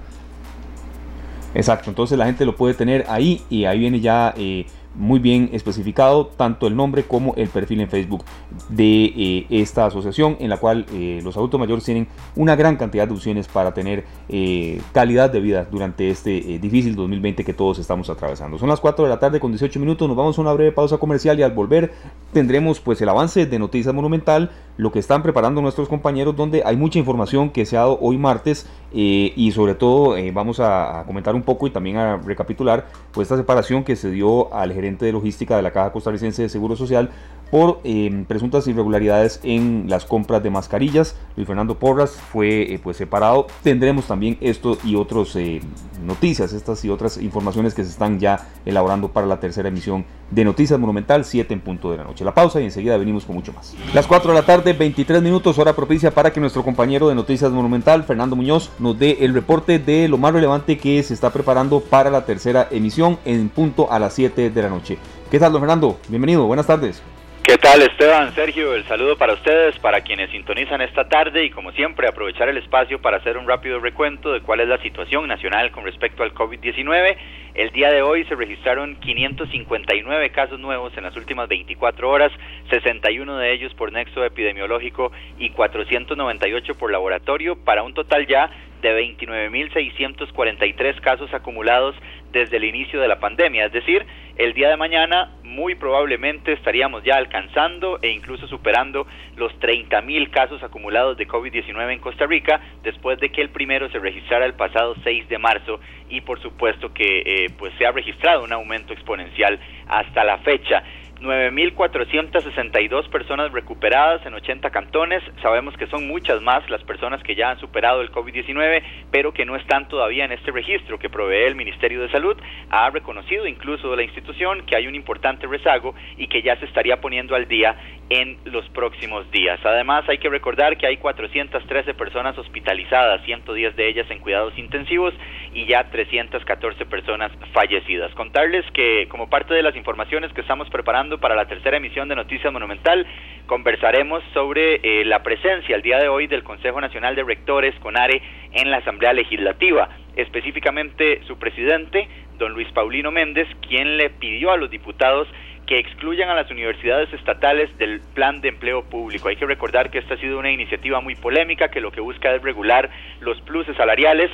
Exacto, entonces la gente lo puede tener ahí y ahí viene ya eh, muy bien especificado tanto el nombre como el perfil en Facebook de eh, esta asociación en la cual eh, los adultos mayores tienen una gran cantidad de opciones para tener eh, calidad de vida durante este difícil 2020 que todos estamos atravesando. Son las 4 de la tarde con 18 minutos, nos vamos a una breve pausa comercial y al volver tendremos pues el avance de Noticias Monumental, lo que están preparando nuestros compañeros donde hay mucha información que se ha dado hoy martes y sobre todo vamos a, comentar un poco y también a recapitular pues esta separación que se dio al gerente de logística de la Caja Costarricense de Seguro Social por eh, presuntas irregularidades en las compras de mascarillas. Luis Fernando Porras fue eh, pues separado. Tendremos también esto y otras eh, noticias, estas y otras informaciones que se están ya elaborando para la tercera emisión de Noticias Monumental, 7 en punto de la noche. La pausa y enseguida venimos con mucho más. Las 4 de la tarde, 23 minutos, hora propicia para que nuestro compañero de Noticias Monumental, Fernando Muñoz, nos dé el reporte de lo más relevante que se está preparando para la tercera emisión en punto a las 7 de la noche. ¿Qué tal, don Fernando? Bienvenido, buenas tardes. ¿Qué tal Esteban, Sergio? El saludo para ustedes, para quienes sintonizan esta tarde y como siempre aprovechar el espacio para hacer un rápido recuento de cuál es la situación nacional con respecto al COVID-19. El día de hoy se registraron 559 casos nuevos en las últimas 24 horas, 61 de ellos por nexo epidemiológico y 498 por laboratorio, para un total ya de 29.643 casos acumulados desde el inicio de la pandemia. Es decir, el día de mañana muy probablemente estaríamos ya alcanzando e incluso superando los 30.000 casos acumulados de COVID-19 en Costa Rica después de que el primero se registrara el pasado 6 de marzo y por supuesto que eh, pues se ha registrado un aumento exponencial hasta la fecha. 9.462 personas recuperadas en 80 cantones. Sabemos que son muchas más las personas que ya han superado el COVID-19, pero que no están todavía en este registro que provee el Ministerio de Salud. Ha reconocido incluso la institución que hay un importante rezago y que ya se estaría poniendo al día en los próximos días. Además, hay que recordar que hay 413 personas hospitalizadas, 110 de ellas en cuidados intensivos y ya 314 personas fallecidas. Contarles que como parte de las informaciones que estamos preparando para la tercera emisión de Noticias Monumental, conversaremos sobre eh, la presencia el día de hoy del Consejo Nacional de Rectores, CONARE, en la Asamblea Legislativa, específicamente su presidente, don Luis Paulino Méndez, quien le pidió a los diputados que excluyan a las universidades estatales del plan de empleo público. Hay que recordar que esta ha sido una iniciativa muy polémica que lo que busca es regular los pluses salariales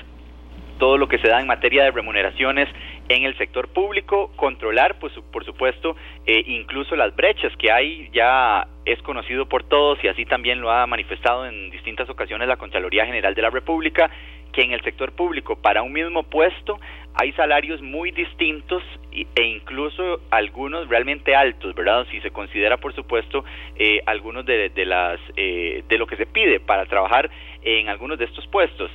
todo lo que se da en materia de remuneraciones en el sector público, controlar, pues por supuesto, eh, incluso las brechas que hay, ya es conocido por todos y así también lo ha manifestado en distintas ocasiones la Contraloría General de la República, que en el sector público para un mismo puesto hay salarios muy distintos e incluso algunos realmente altos, ¿verdad? Si se considera, por supuesto, eh, algunos de, de las eh, de lo que se pide para trabajar en algunos de estos puestos.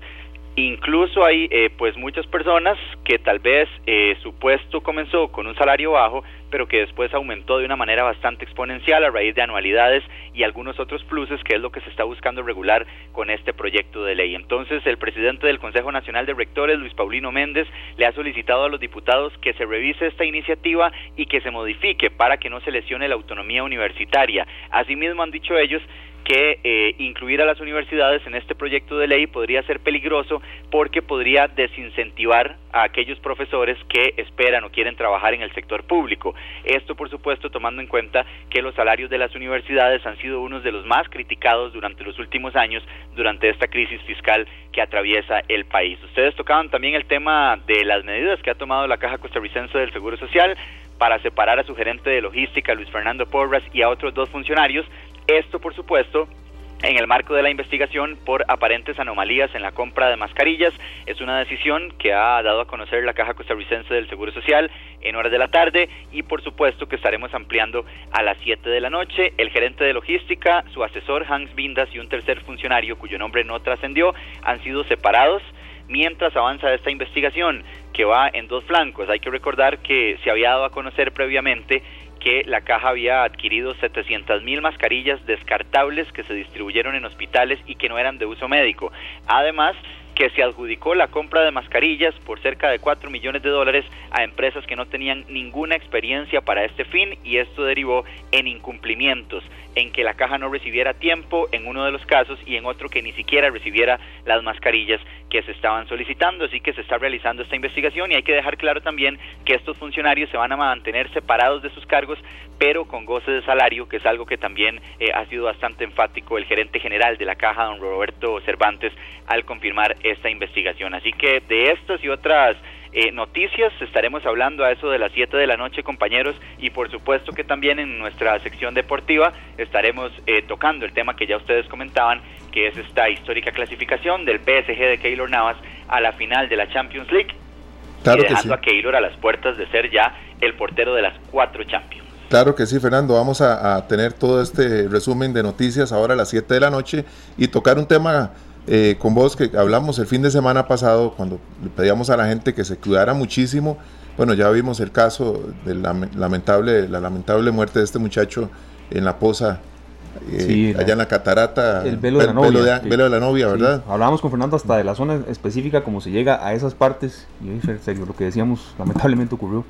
Incluso hay eh, pues muchas personas que tal vez eh, su puesto comenzó con un salario bajo, pero que después aumentó de una manera bastante exponencial a raíz de anualidades y algunos otros pluses, que es lo que se está buscando regular con este proyecto de ley. Entonces, el presidente del Consejo Nacional de Rectores, Luis Paulino Méndez, le ha solicitado a los diputados que se revise esta iniciativa y que se modifique para que no se lesione la autonomía universitaria. Asimismo, han dicho ellos que eh, incluir a las universidades en este proyecto de ley podría ser peligroso porque podría desincentivar a aquellos profesores que esperan o quieren trabajar en el sector público. Esto, por supuesto, tomando en cuenta que los salarios de las universidades han sido unos de los más criticados durante los últimos años durante esta crisis fiscal que atraviesa el país. Ustedes tocaban también el tema de las medidas que ha tomado la Caja Costarricense del Seguro Social para separar a su gerente de logística, Luis Fernando Porras, y a otros dos funcionarios esto, por supuesto, en el marco de la investigación por aparentes anomalías en la compra de mascarillas. Es una decisión que ha dado a conocer la Caja Costarricense del Seguro Social en horas de la tarde y por supuesto que estaremos ampliando a las 7 de la noche. El gerente de logística, su asesor Hans Vindas y un tercer funcionario cuyo nombre no trascendió han sido separados mientras avanza esta investigación que va en dos flancos. Hay que recordar que se había dado a conocer previamente que la caja había adquirido 700 mil mascarillas descartables que se distribuyeron en hospitales y que no eran de uso médico. Además, que se adjudicó la compra de mascarillas por cerca de 4 millones de dólares a empresas que no tenían ninguna experiencia para este fin y esto derivó en incumplimientos en que la caja no recibiera tiempo en uno de los casos y en otro que ni siquiera recibiera las mascarillas que se estaban solicitando. Así que se está realizando esta investigación y hay que dejar claro también que estos funcionarios se van a mantener separados de sus cargos, pero con goce de salario, que es algo que también eh, ha sido bastante enfático el gerente general de la caja, don Roberto Cervantes, al confirmar esta investigación. Así que de estas y otras eh, noticias. Estaremos hablando a eso de las 7 de la noche, compañeros, y por supuesto que también en nuestra sección deportiva estaremos eh, tocando el tema que ya ustedes comentaban, que es esta histórica clasificación del PSG de Keylor Navas a la final de la Champions League. Claro y dejando a Keylor a las puertas de ser ya el portero de las cuatro Champions. Claro que sí, Fernando. Vamos a, a tener todo este resumen de noticias ahora a las 7 de la noche y tocar un tema eh, con vos que hablamos el fin de semana pasado cuando le pedíamos a la gente que se cuidara muchísimo. Bueno, ya vimos el caso de la lamentable, la lamentable muerte de este muchacho en la poza, eh, allá en la catarata. El velo de la novia. velo de la novia, ¿verdad? Hablábamos con Fernando hasta de la zona específica, cómo se llega a esas partes. Y en serio, lo que decíamos lamentablemente ocurrió.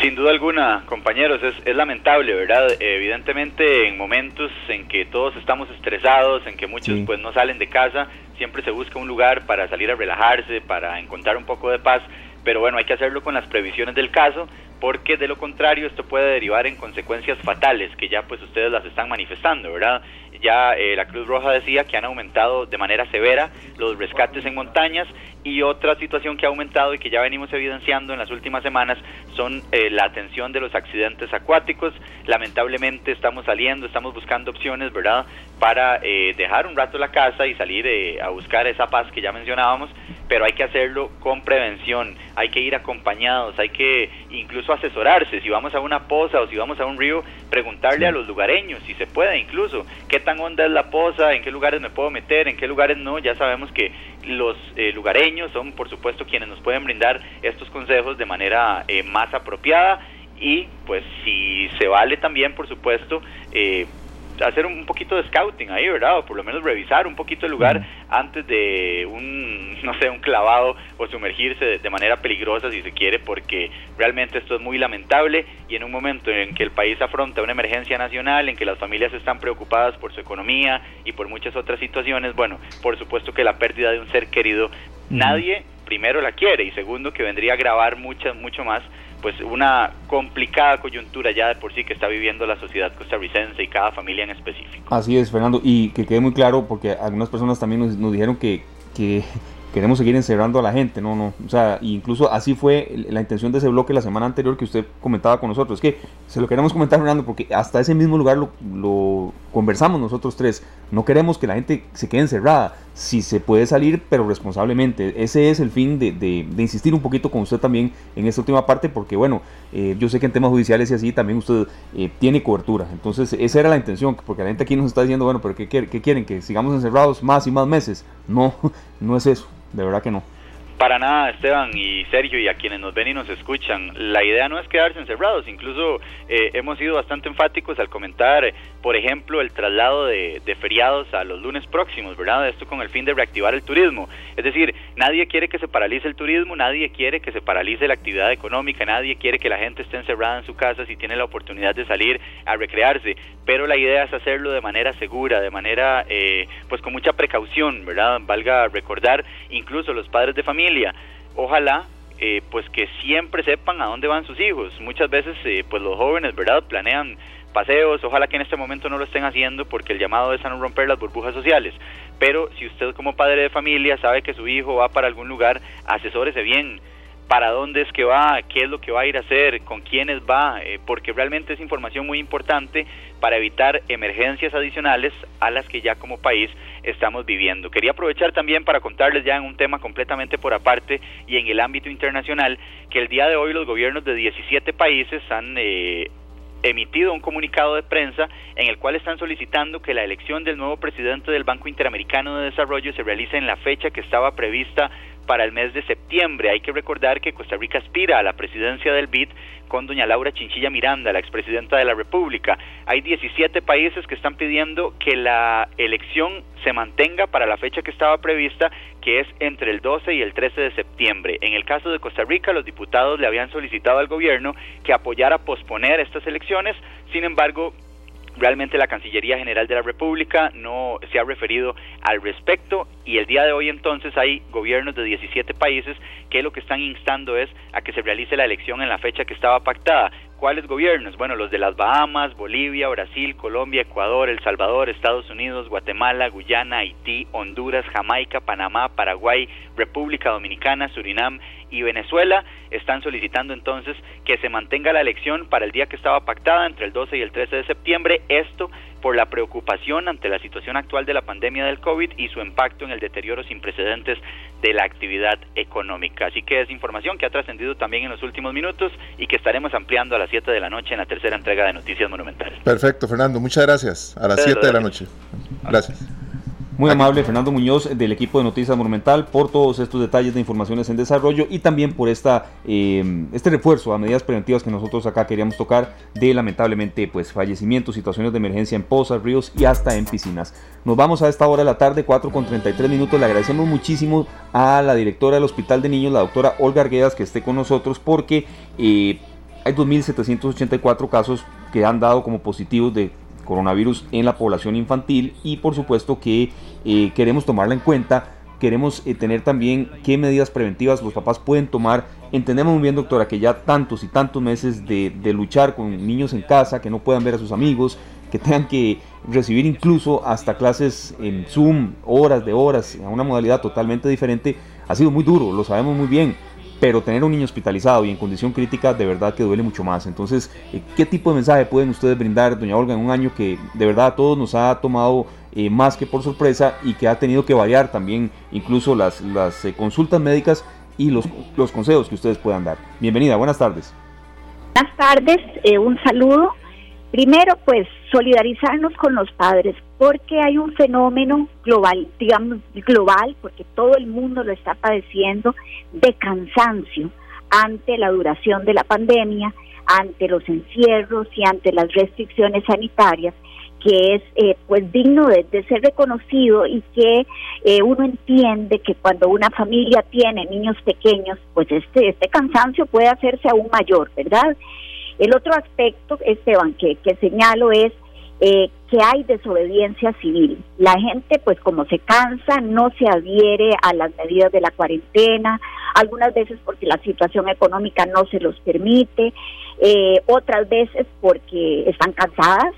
Sin duda alguna, compañeros, es, es, lamentable, ¿verdad? Evidentemente en momentos en que todos estamos estresados, en que muchos pues no salen de casa, siempre se busca un lugar para salir a relajarse, para encontrar un poco de paz, pero bueno, hay que hacerlo con las previsiones del caso, porque de lo contrario esto puede derivar en consecuencias fatales, que ya pues ustedes las están manifestando, ¿verdad? Ya eh, la Cruz Roja decía que han aumentado de manera severa los rescates en montañas y otra situación que ha aumentado y que ya venimos evidenciando en las últimas semanas son eh, la atención de los accidentes acuáticos. Lamentablemente estamos saliendo, estamos buscando opciones, ¿verdad? Para eh, dejar un rato la casa y salir a buscar esa paz que ya mencionábamos, pero hay que hacerlo con prevención, hay que ir acompañados, hay que incluso asesorarse, si vamos a una poza o si vamos a un río, preguntarle a los lugareños, si se puede incluso, qué tan honda es la poza, en qué lugares me puedo meter, en qué lugares no, ya sabemos que los eh, lugareños son por supuesto quienes nos pueden brindar estos consejos de manera eh, más apropiada y pues si se vale también por supuesto eh, hacer un poquito de scouting ahí, ¿verdad? O por lo menos revisar un poquito el lugar antes de un, [LAUGHS] no sé, un clavado o sumergirse de, manera peligrosa si se quiere, porque realmente esto es muy lamentable. Y en un momento en que el país afronta una emergencia nacional, en que las familias están preocupadas por su economía y por muchas otras situaciones, bueno, por supuesto que la pérdida de un ser querido, nadie primero la quiere y segundo que vendría a agravar mucho, mucho más pues una complicada coyuntura ya de por sí que está viviendo la sociedad costarricense y cada familia en específico. Así es, Fernando, y que quede muy claro, porque algunas personas también nos, dijeron que, que [LAUGHS] queremos seguir encerrando a la gente, no, no, o sea, incluso así fue la intención de ese bloque la semana anterior que usted comentaba con nosotros, es que se lo queremos comentar, Fernando, porque hasta ese mismo lugar lo, conversamos nosotros tres, no queremos que la gente se quede encerrada, si se puede salir, pero responsablemente, ese es el fin de, de, insistir un poquito con usted también en esta última parte, porque bueno, eh, yo sé que en temas judiciales y así también usted eh, tiene cobertura, entonces esa era la intención, porque la gente aquí nos está diciendo, bueno, pero ¿qué, qué quieren? ¿Que sigamos encerrados más y más meses? No, [LAUGHS] no es eso de verdad que no. Para nada, Esteban y Sergio y a quienes nos ven y nos escuchan. La idea no es quedarse encerrados, incluso eh, hemos sido bastante enfáticos al comentar, por ejemplo, el traslado de, feriados a los lunes próximos, ¿verdad? Esto con el fin de reactivar el turismo. Es decir, nadie quiere que se paralice el turismo, nadie quiere que se paralice la actividad económica, nadie quiere que la gente esté encerrada en su casa si tiene la oportunidad de salir a recrearse, pero la idea es hacerlo de manera segura, de manera, eh, pues con mucha precaución, ¿verdad? Valga recordar, incluso los padres de familia, Ojalá eh, pues que siempre sepan a dónde van sus hijos. Muchas veces eh, pues los jóvenes, ¿verdad? Planean paseos, ojalá que en este momento no lo estén haciendo porque el llamado es a no romper las burbujas sociales. Pero si usted como padre de familia sabe que su hijo va para algún lugar, asesórese bien para dónde es que va, qué es lo que va a ir a hacer, con quiénes va, eh, porque realmente es información muy importante para evitar emergencias adicionales a las que ya como país estamos viviendo. Quería aprovechar también para contarles ya en un tema completamente por aparte y en el ámbito internacional que el día de hoy los gobiernos de 17 países han eh, emitido un comunicado de prensa en el cual están solicitando que la elección del nuevo presidente del Banco Interamericano de Desarrollo se realice en la fecha que estaba prevista para el mes de septiembre. Hay que recordar que Costa Rica aspira a la presidencia del BID con doña Laura Chinchilla Miranda, la expresidenta de la República. Hay 17 países que están pidiendo que la elección se mantenga para la fecha que estaba prevista, que es entre el 12 y el 13 de septiembre. En el caso de Costa Rica, los diputados le habían solicitado al gobierno que apoyara posponer estas elecciones, sin embargo, Realmente la Cancillería General de la República no se ha referido al respecto y el día de hoy entonces hay gobiernos de 17 países que lo que están instando es a que se realice la elección en la fecha que estaba pactada. ¿Cuáles gobiernos? Bueno, los de las Bahamas, Bolivia, Brasil, Colombia, Ecuador, El Salvador, Estados Unidos, Guatemala, Guyana, Haití, Honduras, Jamaica, Panamá, Paraguay, República Dominicana, Surinam y Venezuela están solicitando entonces que se mantenga la elección para el día que estaba pactada entre el 12 y el 13 de septiembre. Esto por la preocupación ante la situación actual de la pandemia del COVID y su impacto en el deterioro sin precedentes de la actividad económica. Así que es información que ha trascendido también en los últimos minutos y que estaremos ampliando a las 7 de la noche en la tercera entrega de Noticias Monumentales. Perfecto, Fernando. Muchas gracias. A las 7 de la noche. Gracias. Muy amable Fernando Muñoz del equipo de Noticias Monumental por todos estos detalles de informaciones en desarrollo y también por esta, eh, este refuerzo a medidas preventivas que nosotros acá queríamos tocar de lamentablemente pues fallecimientos, situaciones de emergencia en pozas, ríos y hasta en piscinas. Nos vamos a esta hora de la tarde, 4 con 33 minutos. Le agradecemos muchísimo a la directora del Hospital de Niños, la doctora Olga Arguedas, que esté con nosotros porque eh, hay 2.784 casos que han dado como positivos de coronavirus en la población infantil y por supuesto que eh, queremos tomarla en cuenta, queremos eh, tener también qué medidas preventivas los papás pueden tomar. Entendemos muy bien, doctora, que ya tantos y tantos meses de, de luchar con niños en casa, que no puedan ver a sus amigos, que tengan que recibir incluso hasta clases en Zoom, horas de horas, a una modalidad totalmente diferente, ha sido muy duro, lo sabemos muy bien pero tener un niño hospitalizado y en condición crítica de verdad que duele mucho más. Entonces, eh, ¿qué tipo de mensaje pueden ustedes brindar, doña Olga, en un año que de verdad a todos nos ha tomado eh, más que por sorpresa y que ha tenido que variar también incluso las, las eh, consultas médicas y los, los consejos que ustedes puedan dar? Bienvenida, buenas tardes. Buenas tardes, un saludo Primero, pues solidarizarnos con los padres, porque hay un fenómeno global, digamos global, porque todo el mundo lo está padeciendo, de cansancio ante la duración de la pandemia, ante los encierros y ante las restricciones sanitarias, que es eh, pues digno de, ser reconocido y que eh, uno entiende que cuando una familia tiene niños pequeños, pues este, este cansancio puede hacerse aún mayor, ¿verdad? El otro aspecto, Esteban, que, que señalo es eh, que hay desobediencia civil. La gente, pues como se cansa, no se adhiere a las medidas de la cuarentena, algunas veces porque la situación económica no se los permite, eh, otras veces porque están cansadas.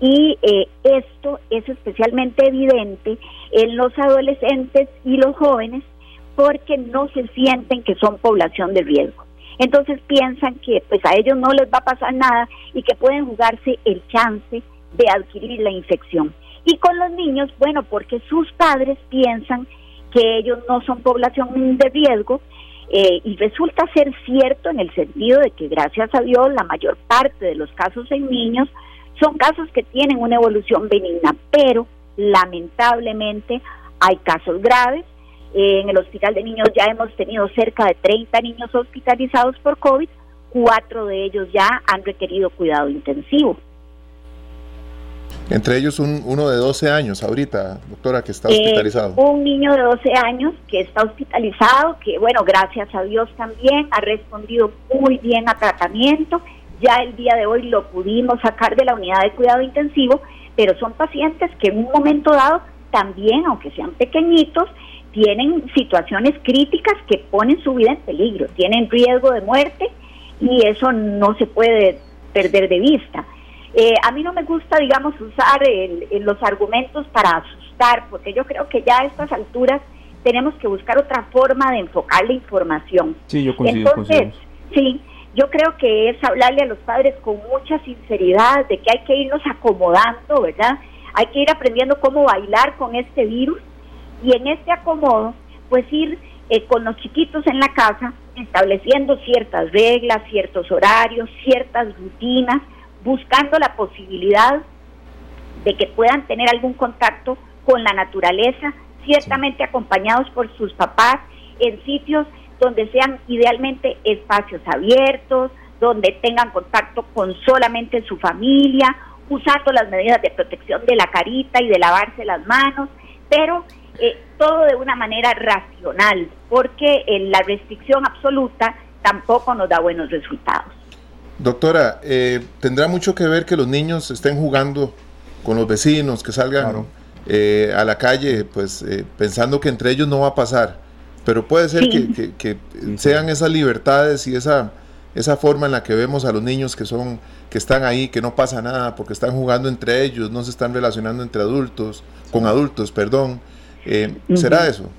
Y eh, esto es especialmente evidente en los adolescentes y los jóvenes porque no se sienten que son población de riesgo entonces piensan que pues a ellos no les va a pasar nada y que pueden jugarse el chance de adquirir la infección. Y con los niños, bueno, porque sus padres piensan que ellos no son población de riesgo eh, y resulta ser cierto en el sentido de que gracias a Dios la mayor parte de los casos en niños son casos que tienen una evolución benigna, pero lamentablemente hay casos graves en el Hospital de Niños ya hemos tenido cerca de 30 niños hospitalizados por COVID, cuatro de ellos ya han requerido cuidado intensivo. Entre ellos un, uno de 12 años ahorita, doctora, que está eh, hospitalizado. un niño de 12 años que está hospitalizado, que bueno, gracias a Dios también ha respondido muy bien a tratamiento. Ya el día de hoy lo pudimos sacar de la unidad de cuidado intensivo, pero son pacientes que en un momento dado también, aunque sean pequeñitos, tienen situaciones críticas que ponen su vida en peligro, tienen riesgo de muerte y eso no se puede perder de vista. Eh, a mí no me gusta, digamos, usar los argumentos para asustar, porque yo creo que ya a estas alturas tenemos que buscar otra forma de enfocar la información. Sí, yo coincido. Entonces, sí, yo creo que es hablarle a los padres con mucha sinceridad de que hay que irnos acomodando, ¿verdad? Hay que ir aprendiendo cómo bailar con este virus y en este acomodo, pues ir eh, con los chiquitos en la casa, estableciendo ciertas reglas, ciertos horarios, ciertas rutinas, buscando la posibilidad de que puedan tener algún contacto con la naturaleza, ciertamente acompañados por sus papás, en sitios donde sean idealmente espacios abiertos, donde tengan contacto con solamente su familia, usando las medidas de protección de la carita y de lavarse las manos, pero eh, todo de una manera racional, porque la restricción absoluta tampoco nos da buenos resultados. Doctora, eh, tendrá mucho que ver que los niños estén jugando con los vecinos, que salgan eh, a la calle, pues eh, pensando que entre ellos no va a pasar. Pero puede ser que, sean esas libertades y esa, esa forma en la que vemos a los niños que son que están ahí, que no pasa nada, porque están jugando entre ellos, no se están relacionando entre adultos, con adultos, perdón. ¿Será eso?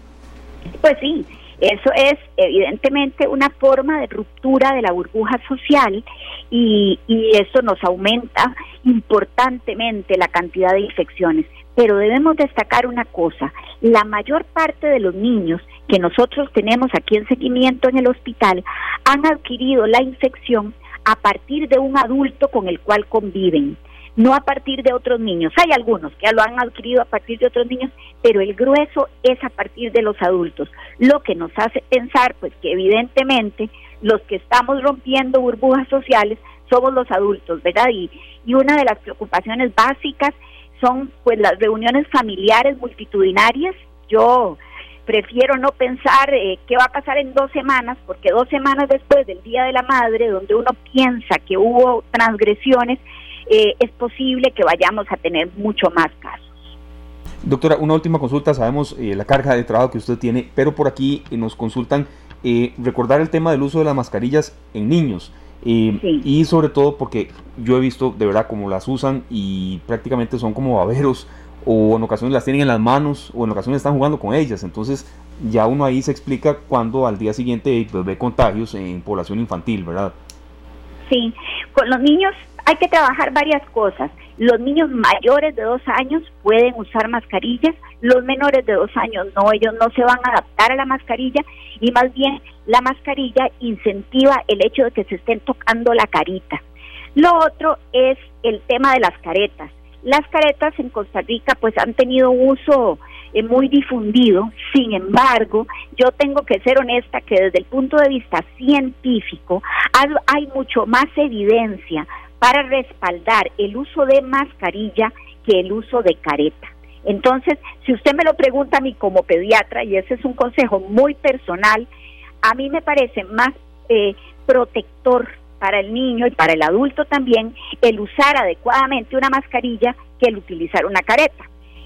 Pues sí, eso es evidentemente una forma de ruptura de la burbuja social y, y eso nos aumenta importantemente la cantidad de infecciones. Pero debemos destacar una cosa, la mayor parte de los niños que nosotros tenemos aquí en seguimiento en el hospital han adquirido la infección a partir de un adulto con el cual conviven no a partir de otros niños. Hay algunos que lo han adquirido a partir de otros niños, pero el grueso es a partir de los adultos, lo que nos hace pensar pues que evidentemente los que estamos rompiendo burbujas sociales somos los adultos, ¿verdad? Y, y una de las preocupaciones básicas son pues las reuniones familiares multitudinarias. Yo prefiero no pensar eh, qué va a pasar en dos semanas, porque dos semanas después del Día de la Madre, donde uno piensa que hubo transgresiones, eh, es posible que vayamos a tener mucho más casos. Doctora, una última consulta, sabemos eh, la carga de trabajo que usted tiene, pero por aquí eh, nos consultan recordar el tema del uso de las mascarillas en niños. Y sobre todo porque yo he visto de verdad cómo las usan y prácticamente son como baberos o en ocasiones las tienen en las manos o en ocasiones están jugando con ellas. Entonces ya uno ahí se explica cuando al día siguiente pues, ve contagios en población infantil, ¿verdad? Sí, con los niños hay que trabajar varias cosas. Los niños mayores de dos años pueden usar mascarillas, los menores de dos años no, ellos no se van a adaptar a la mascarilla y más bien la mascarilla incentiva el hecho de que se estén tocando la carita. Lo otro es el tema de las caretas. Las caretas en Costa Rica pues han tenido uso eh, muy difundido, sin embargo, yo tengo que ser honesta que desde el punto de vista científico hay mucho más evidencia para respaldar el uso de mascarilla que el uso de careta. Entonces, si usted me lo pregunta a mí como pediatra, y ese es un consejo muy personal, a mí me parece más eh, protector para el niño y para el adulto también el usar adecuadamente una mascarilla que el utilizar una careta.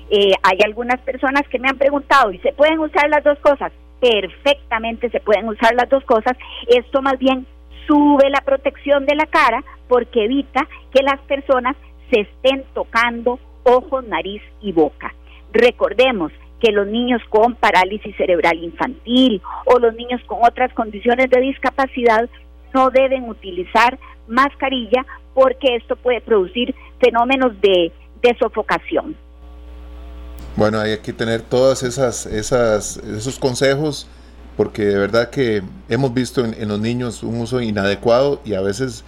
Eh, hay algunas personas que me han preguntado, ¿y se pueden usar las dos cosas? Perfectamente se pueden usar las dos cosas. Esto más bien sube la protección de la cara porque evita que las personas se estén tocando ojos, nariz y boca. Recordemos que los niños con parálisis cerebral infantil o los niños con otras condiciones de discapacidad no deben utilizar mascarilla porque esto puede producir fenómenos de, sofocación. Bueno, hay que tener todos esas, esas, esos consejos porque de verdad que hemos visto en, los niños un uso inadecuado y a veces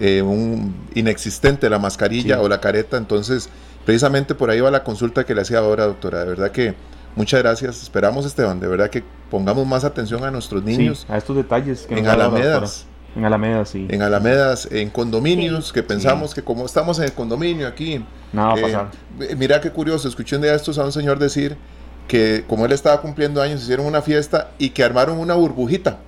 eh, un inexistente la mascarilla o la careta, entonces precisamente por ahí va la consulta que le hacía ahora, doctora, de verdad que muchas gracias, esperamos Esteban, de verdad que pongamos más atención a nuestros niños. a estos detalles que en Alamedas. En Alamedas, sí. En Alamedas, en condominios, que pensamos que como estamos en el condominio aquí. Nada va a pasar. Eh, mira qué curioso, escuché un día estos a un señor decir que como él estaba cumpliendo años, hicieron una fiesta y que armaron una burbujita.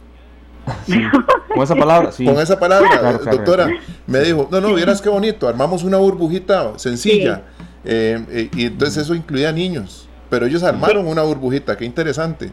[LAUGHS] Con esa palabra, sí. Con esa palabra, doctora, me dijo, no, no, vieras qué bonito, armamos una burbujita sencilla. Eh, eh, y entonces eso incluía niños, pero ellos armaron una burbujita, qué interesante.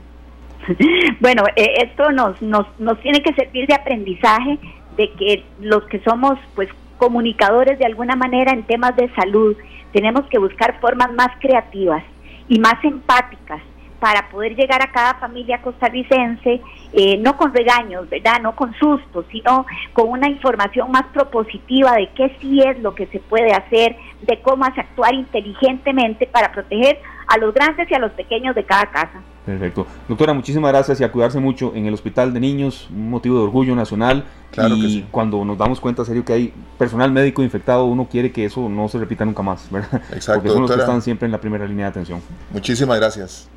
[LAUGHS] Bueno, eh, esto nos, nos, nos tiene que servir de aprendizaje de que los que somos pues comunicadores de alguna manera en temas de salud, tenemos que buscar formas más creativas y más empáticas para poder llegar a cada familia costarricense, eh, no con regaños, ¿verdad? No con sustos, sino con una información más propositiva de qué sí es lo que se puede hacer, de cómo actuar inteligentemente para proteger a los grandes y a los pequeños de cada casa. Perfecto. Doctora, muchísimas gracias y a cuidarse mucho en el Hospital de Niños, un motivo de orgullo nacional. Claro y cuando nos damos cuenta, serio, que hay personal médico infectado, uno quiere que eso no se repita nunca más, [LAUGHS] ¿verdad? Exacto. Porque son los que están siempre en la primera línea de atención. Muchísimas gracias.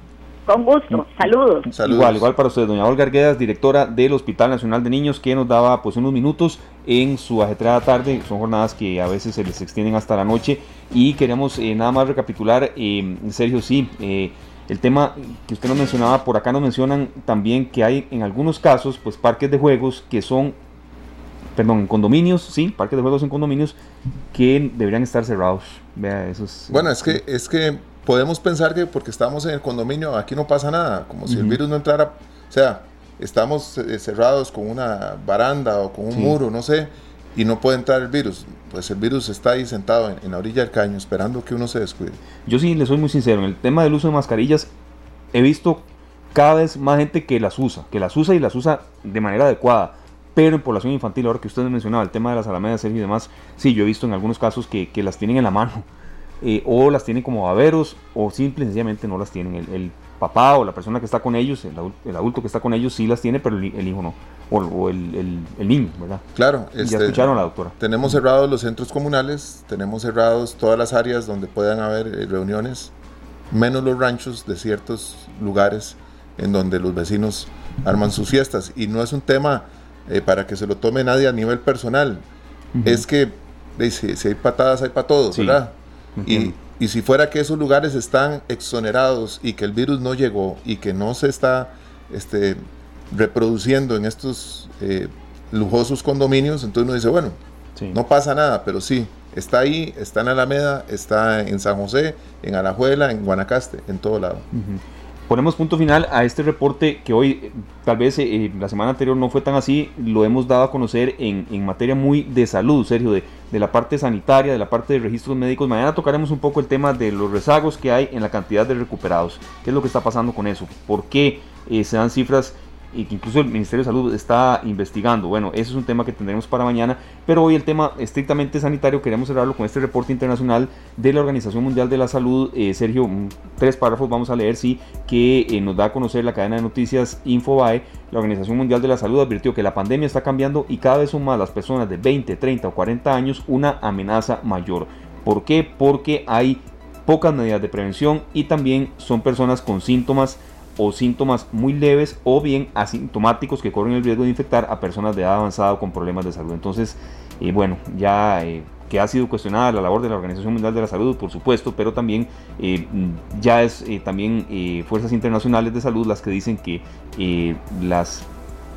Con gusto, saludos. Igual, igual para usted, doña Olga Arguedas, directora del Hospital Nacional de Niños, que nos daba pues unos minutos en su ajetreada tarde. Son jornadas que a veces se les extienden hasta la noche. Y queremos eh, nada más recapitular, eh, Sergio, sí, eh, el tema que usted nos mencionaba, por acá nos mencionan también que hay en algunos casos pues parques de juegos que son perdón, en condominios, sí, parques de juegos en condominios que deberían estar cerrados. Vea, eso es, bueno, es que, es que podemos pensar que porque estamos en el condominio aquí no pasa nada, como si el virus no entrara, o sea, estamos eh, cerrados con una baranda o con un muro, no sé, y no puede entrar el virus. Pues el virus está ahí sentado en, la orilla del caño esperando que uno se descuide. Yo sí le soy muy sincero, en el tema del uso de mascarillas he visto cada vez más gente que las usa, que las usa y las usa de manera adecuada. Pero en población infantil, ahora que usted mencionaba el tema de las alamedas y demás, sí, yo he visto en algunos casos que, que las tienen en la mano, eh, o las tienen como baberos, o simple y sencillamente no las tienen. El, papá o la persona que está con ellos, el, adulto que está con ellos, sí las tiene, pero el, hijo no, o, el, niño, ¿verdad? Claro, ya este, escucharon a la doctora. Tenemos cerrados los centros comunales, tenemos cerrados todas las áreas donde puedan haber eh, reuniones, menos los ranchos de ciertos lugares en donde los vecinos arman sus fiestas. Y no es un tema eh, para que se lo tome nadie a nivel personal. Es que si, hay patadas, hay para todos, ¿verdad? Y, y, si fuera que esos lugares están exonerados y que el virus no llegó y que no se está este, reproduciendo en estos eh, lujosos condominios, entonces uno dice, bueno, no pasa nada, pero sí, está ahí, está en Alameda, está en San José, en Alajuela, en Guanacaste, en todo lado ponemos punto final a este reporte que hoy, tal vez eh, la semana anterior no fue tan así, lo hemos dado a conocer en, en materia muy de salud, Sergio, de, de, la parte sanitaria, de la parte de registros médicos. Mañana tocaremos un poco el tema de los rezagos que hay en la cantidad de recuperados. ¿Qué es lo que está pasando con eso? ¿Por qué eh, se dan cifras incluso el Ministerio de Salud está investigando. Bueno, eso es un tema que tendremos para mañana, pero hoy el tema estrictamente sanitario queremos cerrarlo con este reporte internacional de la Organización Mundial de la Salud. Eh, Sergio, tres párrafos vamos a leer, sí, que eh, nos da a conocer la cadena de noticias Infobae. La Organización Mundial de la Salud advirtió que la pandemia está cambiando y cada vez son más las personas de 20, 30 o 40 años una amenaza mayor. ¿Por qué? Porque hay pocas medidas de prevención y también son personas con síntomas o síntomas muy leves o bien asintomáticos que corren el riesgo de infectar a personas de edad avanzada o con problemas de salud. Entonces, eh, bueno, ya eh, que ha sido cuestionada la labor de la Organización Mundial de la Salud, por supuesto, pero también eh, ya es también fuerzas internacionales de salud las que dicen que las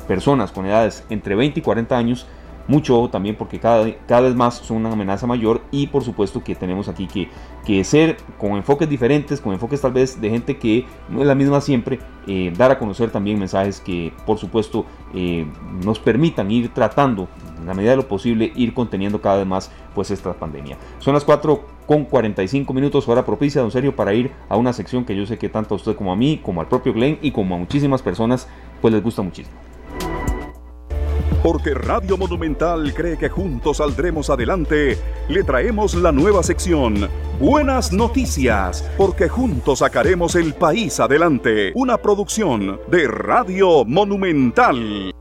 personas con edades entre 20 y 40 años mucho también porque cada, cada vez más son una amenaza mayor y por supuesto que tenemos aquí que, que ser con enfoques diferentes, con enfoques tal vez de gente que no es la misma siempre, eh, dar a conocer también mensajes que por supuesto eh, nos permitan ir tratando en la medida de lo posible ir conteniendo cada vez más pues esta pandemia. Son las 4 con 45 minutos hora propicia, don Sergio, para ir a una sección que yo sé que tanto a usted como a mí, como al propio Glenn y como a muchísimas personas pues les gusta muchísimo porque Radio Monumental cree que juntos saldremos adelante, le traemos la nueva sección. Buenas noticias, porque juntos sacaremos el país adelante. Una producción de Radio Monumental.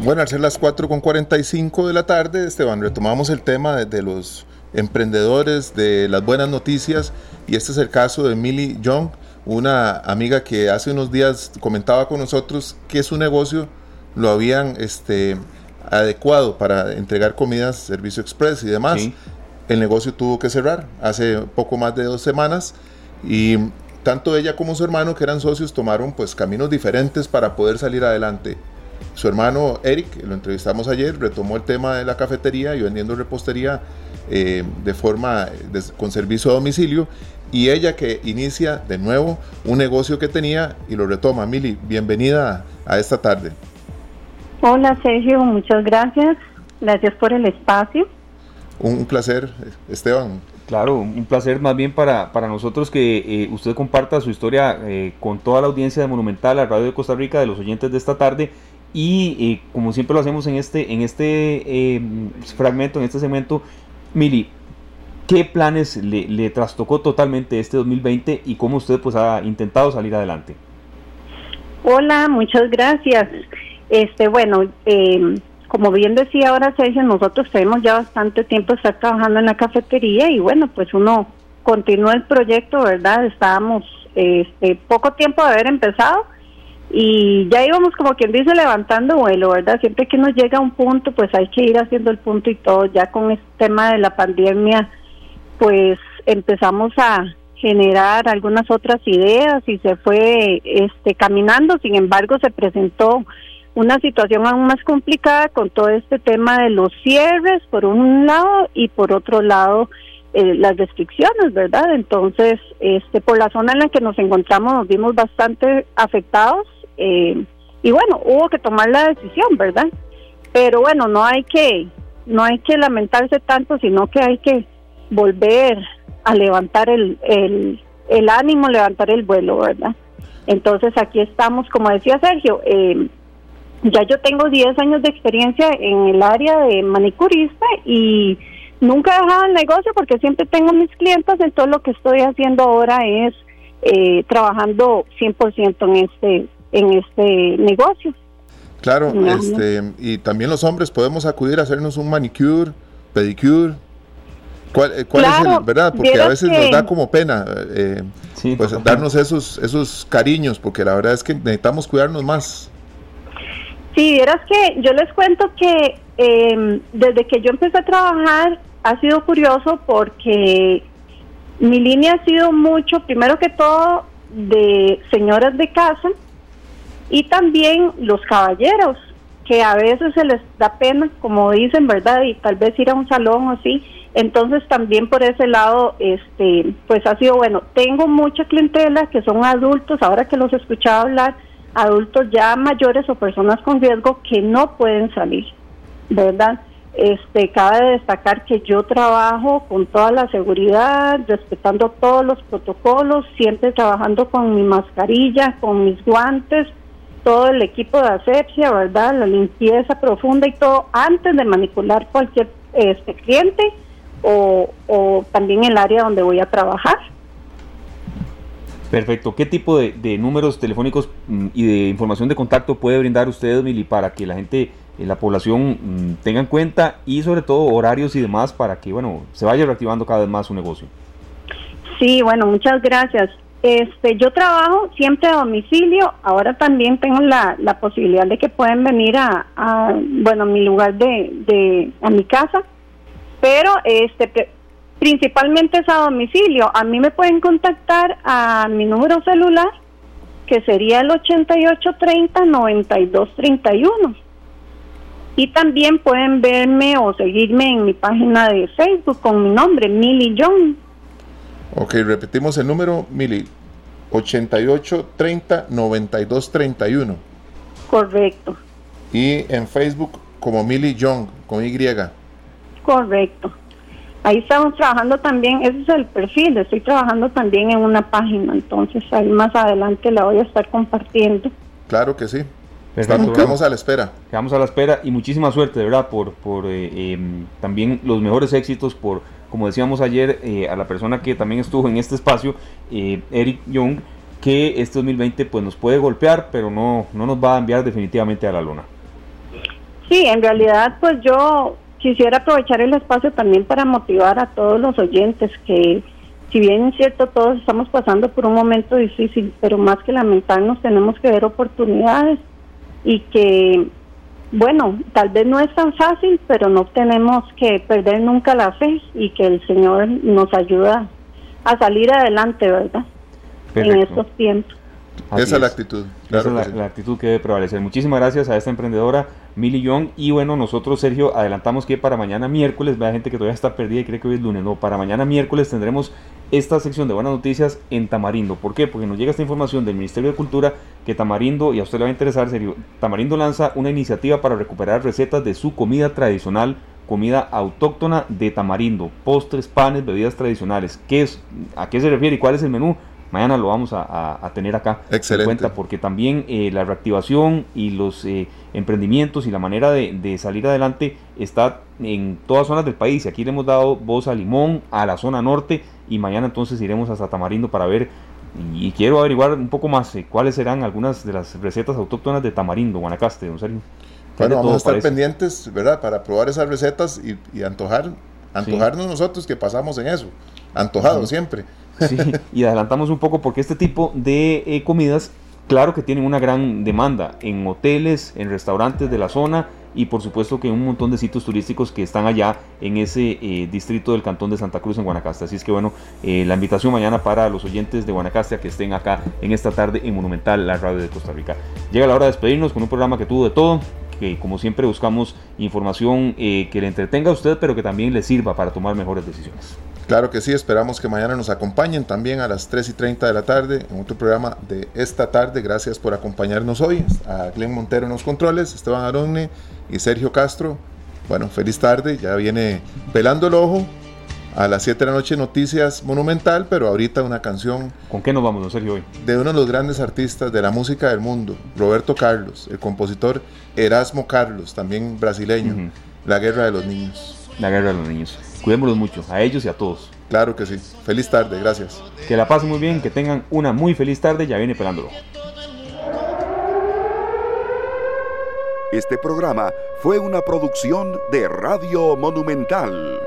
Bueno, al ser las 4.45 de la tarde, Esteban, retomamos el tema de, de los emprendedores, de las buenas noticias, y este es el caso de Millie Young una amiga que hace unos días comentaba con nosotros que su negocio lo habían este, adecuado para entregar comidas, servicio express y demás. El negocio tuvo que cerrar hace poco más de dos semanas y tanto ella como su hermano, que eran socios, tomaron pues caminos diferentes para poder salir adelante. Su hermano Eric, lo entrevistamos ayer, retomó el tema de la cafetería y vendiendo repostería eh, de forma con servicio a domicilio y ella que inicia de nuevo un negocio que tenía y lo retoma. Mili, bienvenida a esta tarde. Hola Sergio, muchas gracias. Gracias por el espacio. Un, placer, Esteban. Claro, un placer más bien para, para nosotros que eh, usted comparta su historia eh, con toda la audiencia de Monumental, la Radio de Costa Rica, de los oyentes de esta tarde. Y eh, como siempre lo hacemos en este, en este fragmento, en este segmento, Mili, ¿Qué planes le, trastocó totalmente este 2020 y cómo usted pues ha intentado salir adelante? Hola, muchas gracias. Este, bueno, eh, como bien decía ahora Sergio, nosotros tenemos ya bastante tiempo estar trabajando en la cafetería y bueno, pues uno continúa el proyecto, ¿verdad? Estábamos este, poco tiempo de haber empezado y ya íbamos como quien dice levantando vuelo, ¿verdad? Siempre que nos llega a un punto, pues hay que ir haciendo el punto y todo. Ya con este tema de la pandemia, pues empezamos a, generar algunas otras ideas y se fue este caminando, sin embargo se presentó una situación aún más complicada con todo este tema de los cierres por un lado y por otro lado eh, las restricciones, ¿verdad? Entonces, este por la zona en la que nos encontramos nos vimos bastante afectados eh, y bueno, hubo que tomar la decisión, ¿verdad? Pero bueno, no hay que no hay que lamentarse tanto, sino que hay que volver a levantar el, el, el ánimo, levantar el vuelo, ¿verdad? Entonces aquí estamos, como decía Sergio, eh, ya yo tengo 10 años de experiencia en el área de manicurista y nunca he dejado el negocio porque siempre tengo mis clientes, entonces lo que estoy haciendo ahora es eh, trabajando 100% en este, en este negocio. Claro, este, y también los hombres podemos acudir a hacernos un manicure, pedicure. ¿Cuál, eh, cuál es el, verdad? Porque a veces nos da como pena eh, pues darnos esos, esos cariños, porque la verdad es que necesitamos cuidarnos más. Sí, vieras que yo les cuento que em, desde que yo empecé a trabajar ha sido curioso porque mi línea ha sido mucho, primero que todo, de señoras de casa y también los caballeros, que a veces se les da pena, como dicen, ¿verdad? Y tal vez ir a un salón o así. Entonces también por ese lado, este, pues ha sido bueno. Tengo mucha clientela que son adultos, ahora que los he escuchado hablar, adultos ya mayores o personas con riesgo que no pueden salir, ¿verdad? Este, cabe destacar que yo trabajo con toda la seguridad, respetando todos los protocolos, siempre trabajando con mi mascarilla, con mis guantes, todo el equipo de asepsia, ¿verdad? La limpieza profunda y todo antes de manipular cualquier este cliente o, o también el área donde voy a trabajar. Perfecto. ¿Qué tipo de, números telefónicos mm, y de información de contacto puede brindar usted, Mili, para que la gente, la población mm, tenga en cuenta y sobre todo horarios y demás para que, bueno, se vaya reactivando cada vez más su negocio? Sí, bueno, muchas gracias. Este, yo trabajo siempre a domicilio. Ahora también tengo la, la posibilidad de que pueden venir a, a bueno, a mi lugar de, de, a mi casa. Pero este, Principalmente es a domicilio. A mí me pueden contactar a mi número celular, que sería el 8830-9231. Y también pueden verme o seguirme en mi página de Facebook con mi nombre, Milly John. Ok, repetimos el número, Milly. 8830-9231. Correcto. Y en Facebook como Milly Young, con Y. Correcto. Ahí estamos trabajando también, ese es el perfil, estoy trabajando también en una página, entonces ahí más adelante la voy a estar compartiendo. Claro que sí. Estamos, quedamos a la espera. Quedamos a la espera y muchísima suerte, de verdad, por, por eh, em, también los mejores éxitos, por, como decíamos ayer, eh, a la persona que también estuvo en este espacio, eh, Eric Young, que este 2020 pues nos puede golpear, pero no, no nos va a enviar definitivamente a la luna. Sí, en realidad pues yo quisiera aprovechar el espacio también para motivar a todos los oyentes que, si bien es cierto, todos estamos pasando por un momento difícil, pero más que lamentarnos tenemos que ver oportunidades y que, bueno, tal vez no es tan fácil, pero no tenemos que perder nunca la fe y que el Señor nos ayuda a salir adelante, ¿verdad? En estos tiempos. Esa es la actitud. Esa es la, actitud que debe prevalecer. Muchísimas gracias a esta emprendedora, Mili Young. Y bueno, nosotros, Sergio, adelantamos que para mañana miércoles, vea gente que todavía está perdida y cree que hoy es lunes. No, para mañana miércoles tendremos esta sección de buenas noticias en Tamarindo. ¿Por qué? Porque nos llega esta información del Ministerio de Cultura que Tamarindo, y a usted le va a interesar, Sergio, Tamarindo lanza una iniciativa para recuperar recetas de su comida tradicional comida autóctona de Tamarindo, postres, panes, bebidas tradicionales. ¿Qué es? ¿A qué se refiere y cuál es el menú? Mañana lo vamos a, tener acá. En cuenta porque también eh, la reactivación y los eh, emprendimientos y la manera de, salir adelante está en todas zonas del país. Y aquí le hemos dado voz a Limón, a la zona norte y mañana entonces iremos hasta Tamarindo para ver y, quiero averiguar un poco más eh, cuáles serán algunas de las recetas autóctonas de Tamarindo, Guanacaste, don Sergio. Bueno, vamos a estar pendientes, ¿verdad? Para probar esas recetas y, antojar, antojarnos nosotros que pasamos en eso, antojado siempre. Sí, y adelantamos un poco porque este tipo de eh, comidas, claro que tienen una gran demanda en hoteles, en restaurantes de la zona y por supuesto que un montón de sitios turísticos que están allá en ese eh, distrito del Cantón de Santa Cruz en Guanacaste. Así es que bueno, eh, la invitación mañana para los oyentes de Guanacaste a que estén acá en esta tarde en Monumental, la radio de Costa Rica. Llega la hora de despedirnos con un programa que tuvo de todo, que como siempre buscamos información que le entretenga a usted, pero que también le sirva para tomar mejores decisiones. Claro que sí, esperamos que mañana nos acompañen también a las 3 y 30 de la tarde en otro programa de esta tarde. Gracias por acompañarnos hoy. A Glenn Montero en los controles, Esteban Aronne y Sergio Castro. Bueno, feliz tarde, ya viene pelando el ojo. A las 7 de la noche noticias monumental, pero ahorita una canción. ¿Con qué nos vamos, Sergio, hoy? De uno de los grandes artistas de la música del mundo, Roberto Carlos, el compositor Erasmo Carlos, también brasileño, La Guerra de los Niños. La Guerra de los Niños. Cuidémoslos mucho, a ellos y a todos. Claro que sí. Feliz tarde, gracias. Que la pasen muy bien, que tengan una muy feliz tarde, ya viene pelándolo. Este programa fue una producción de Radio Monumental.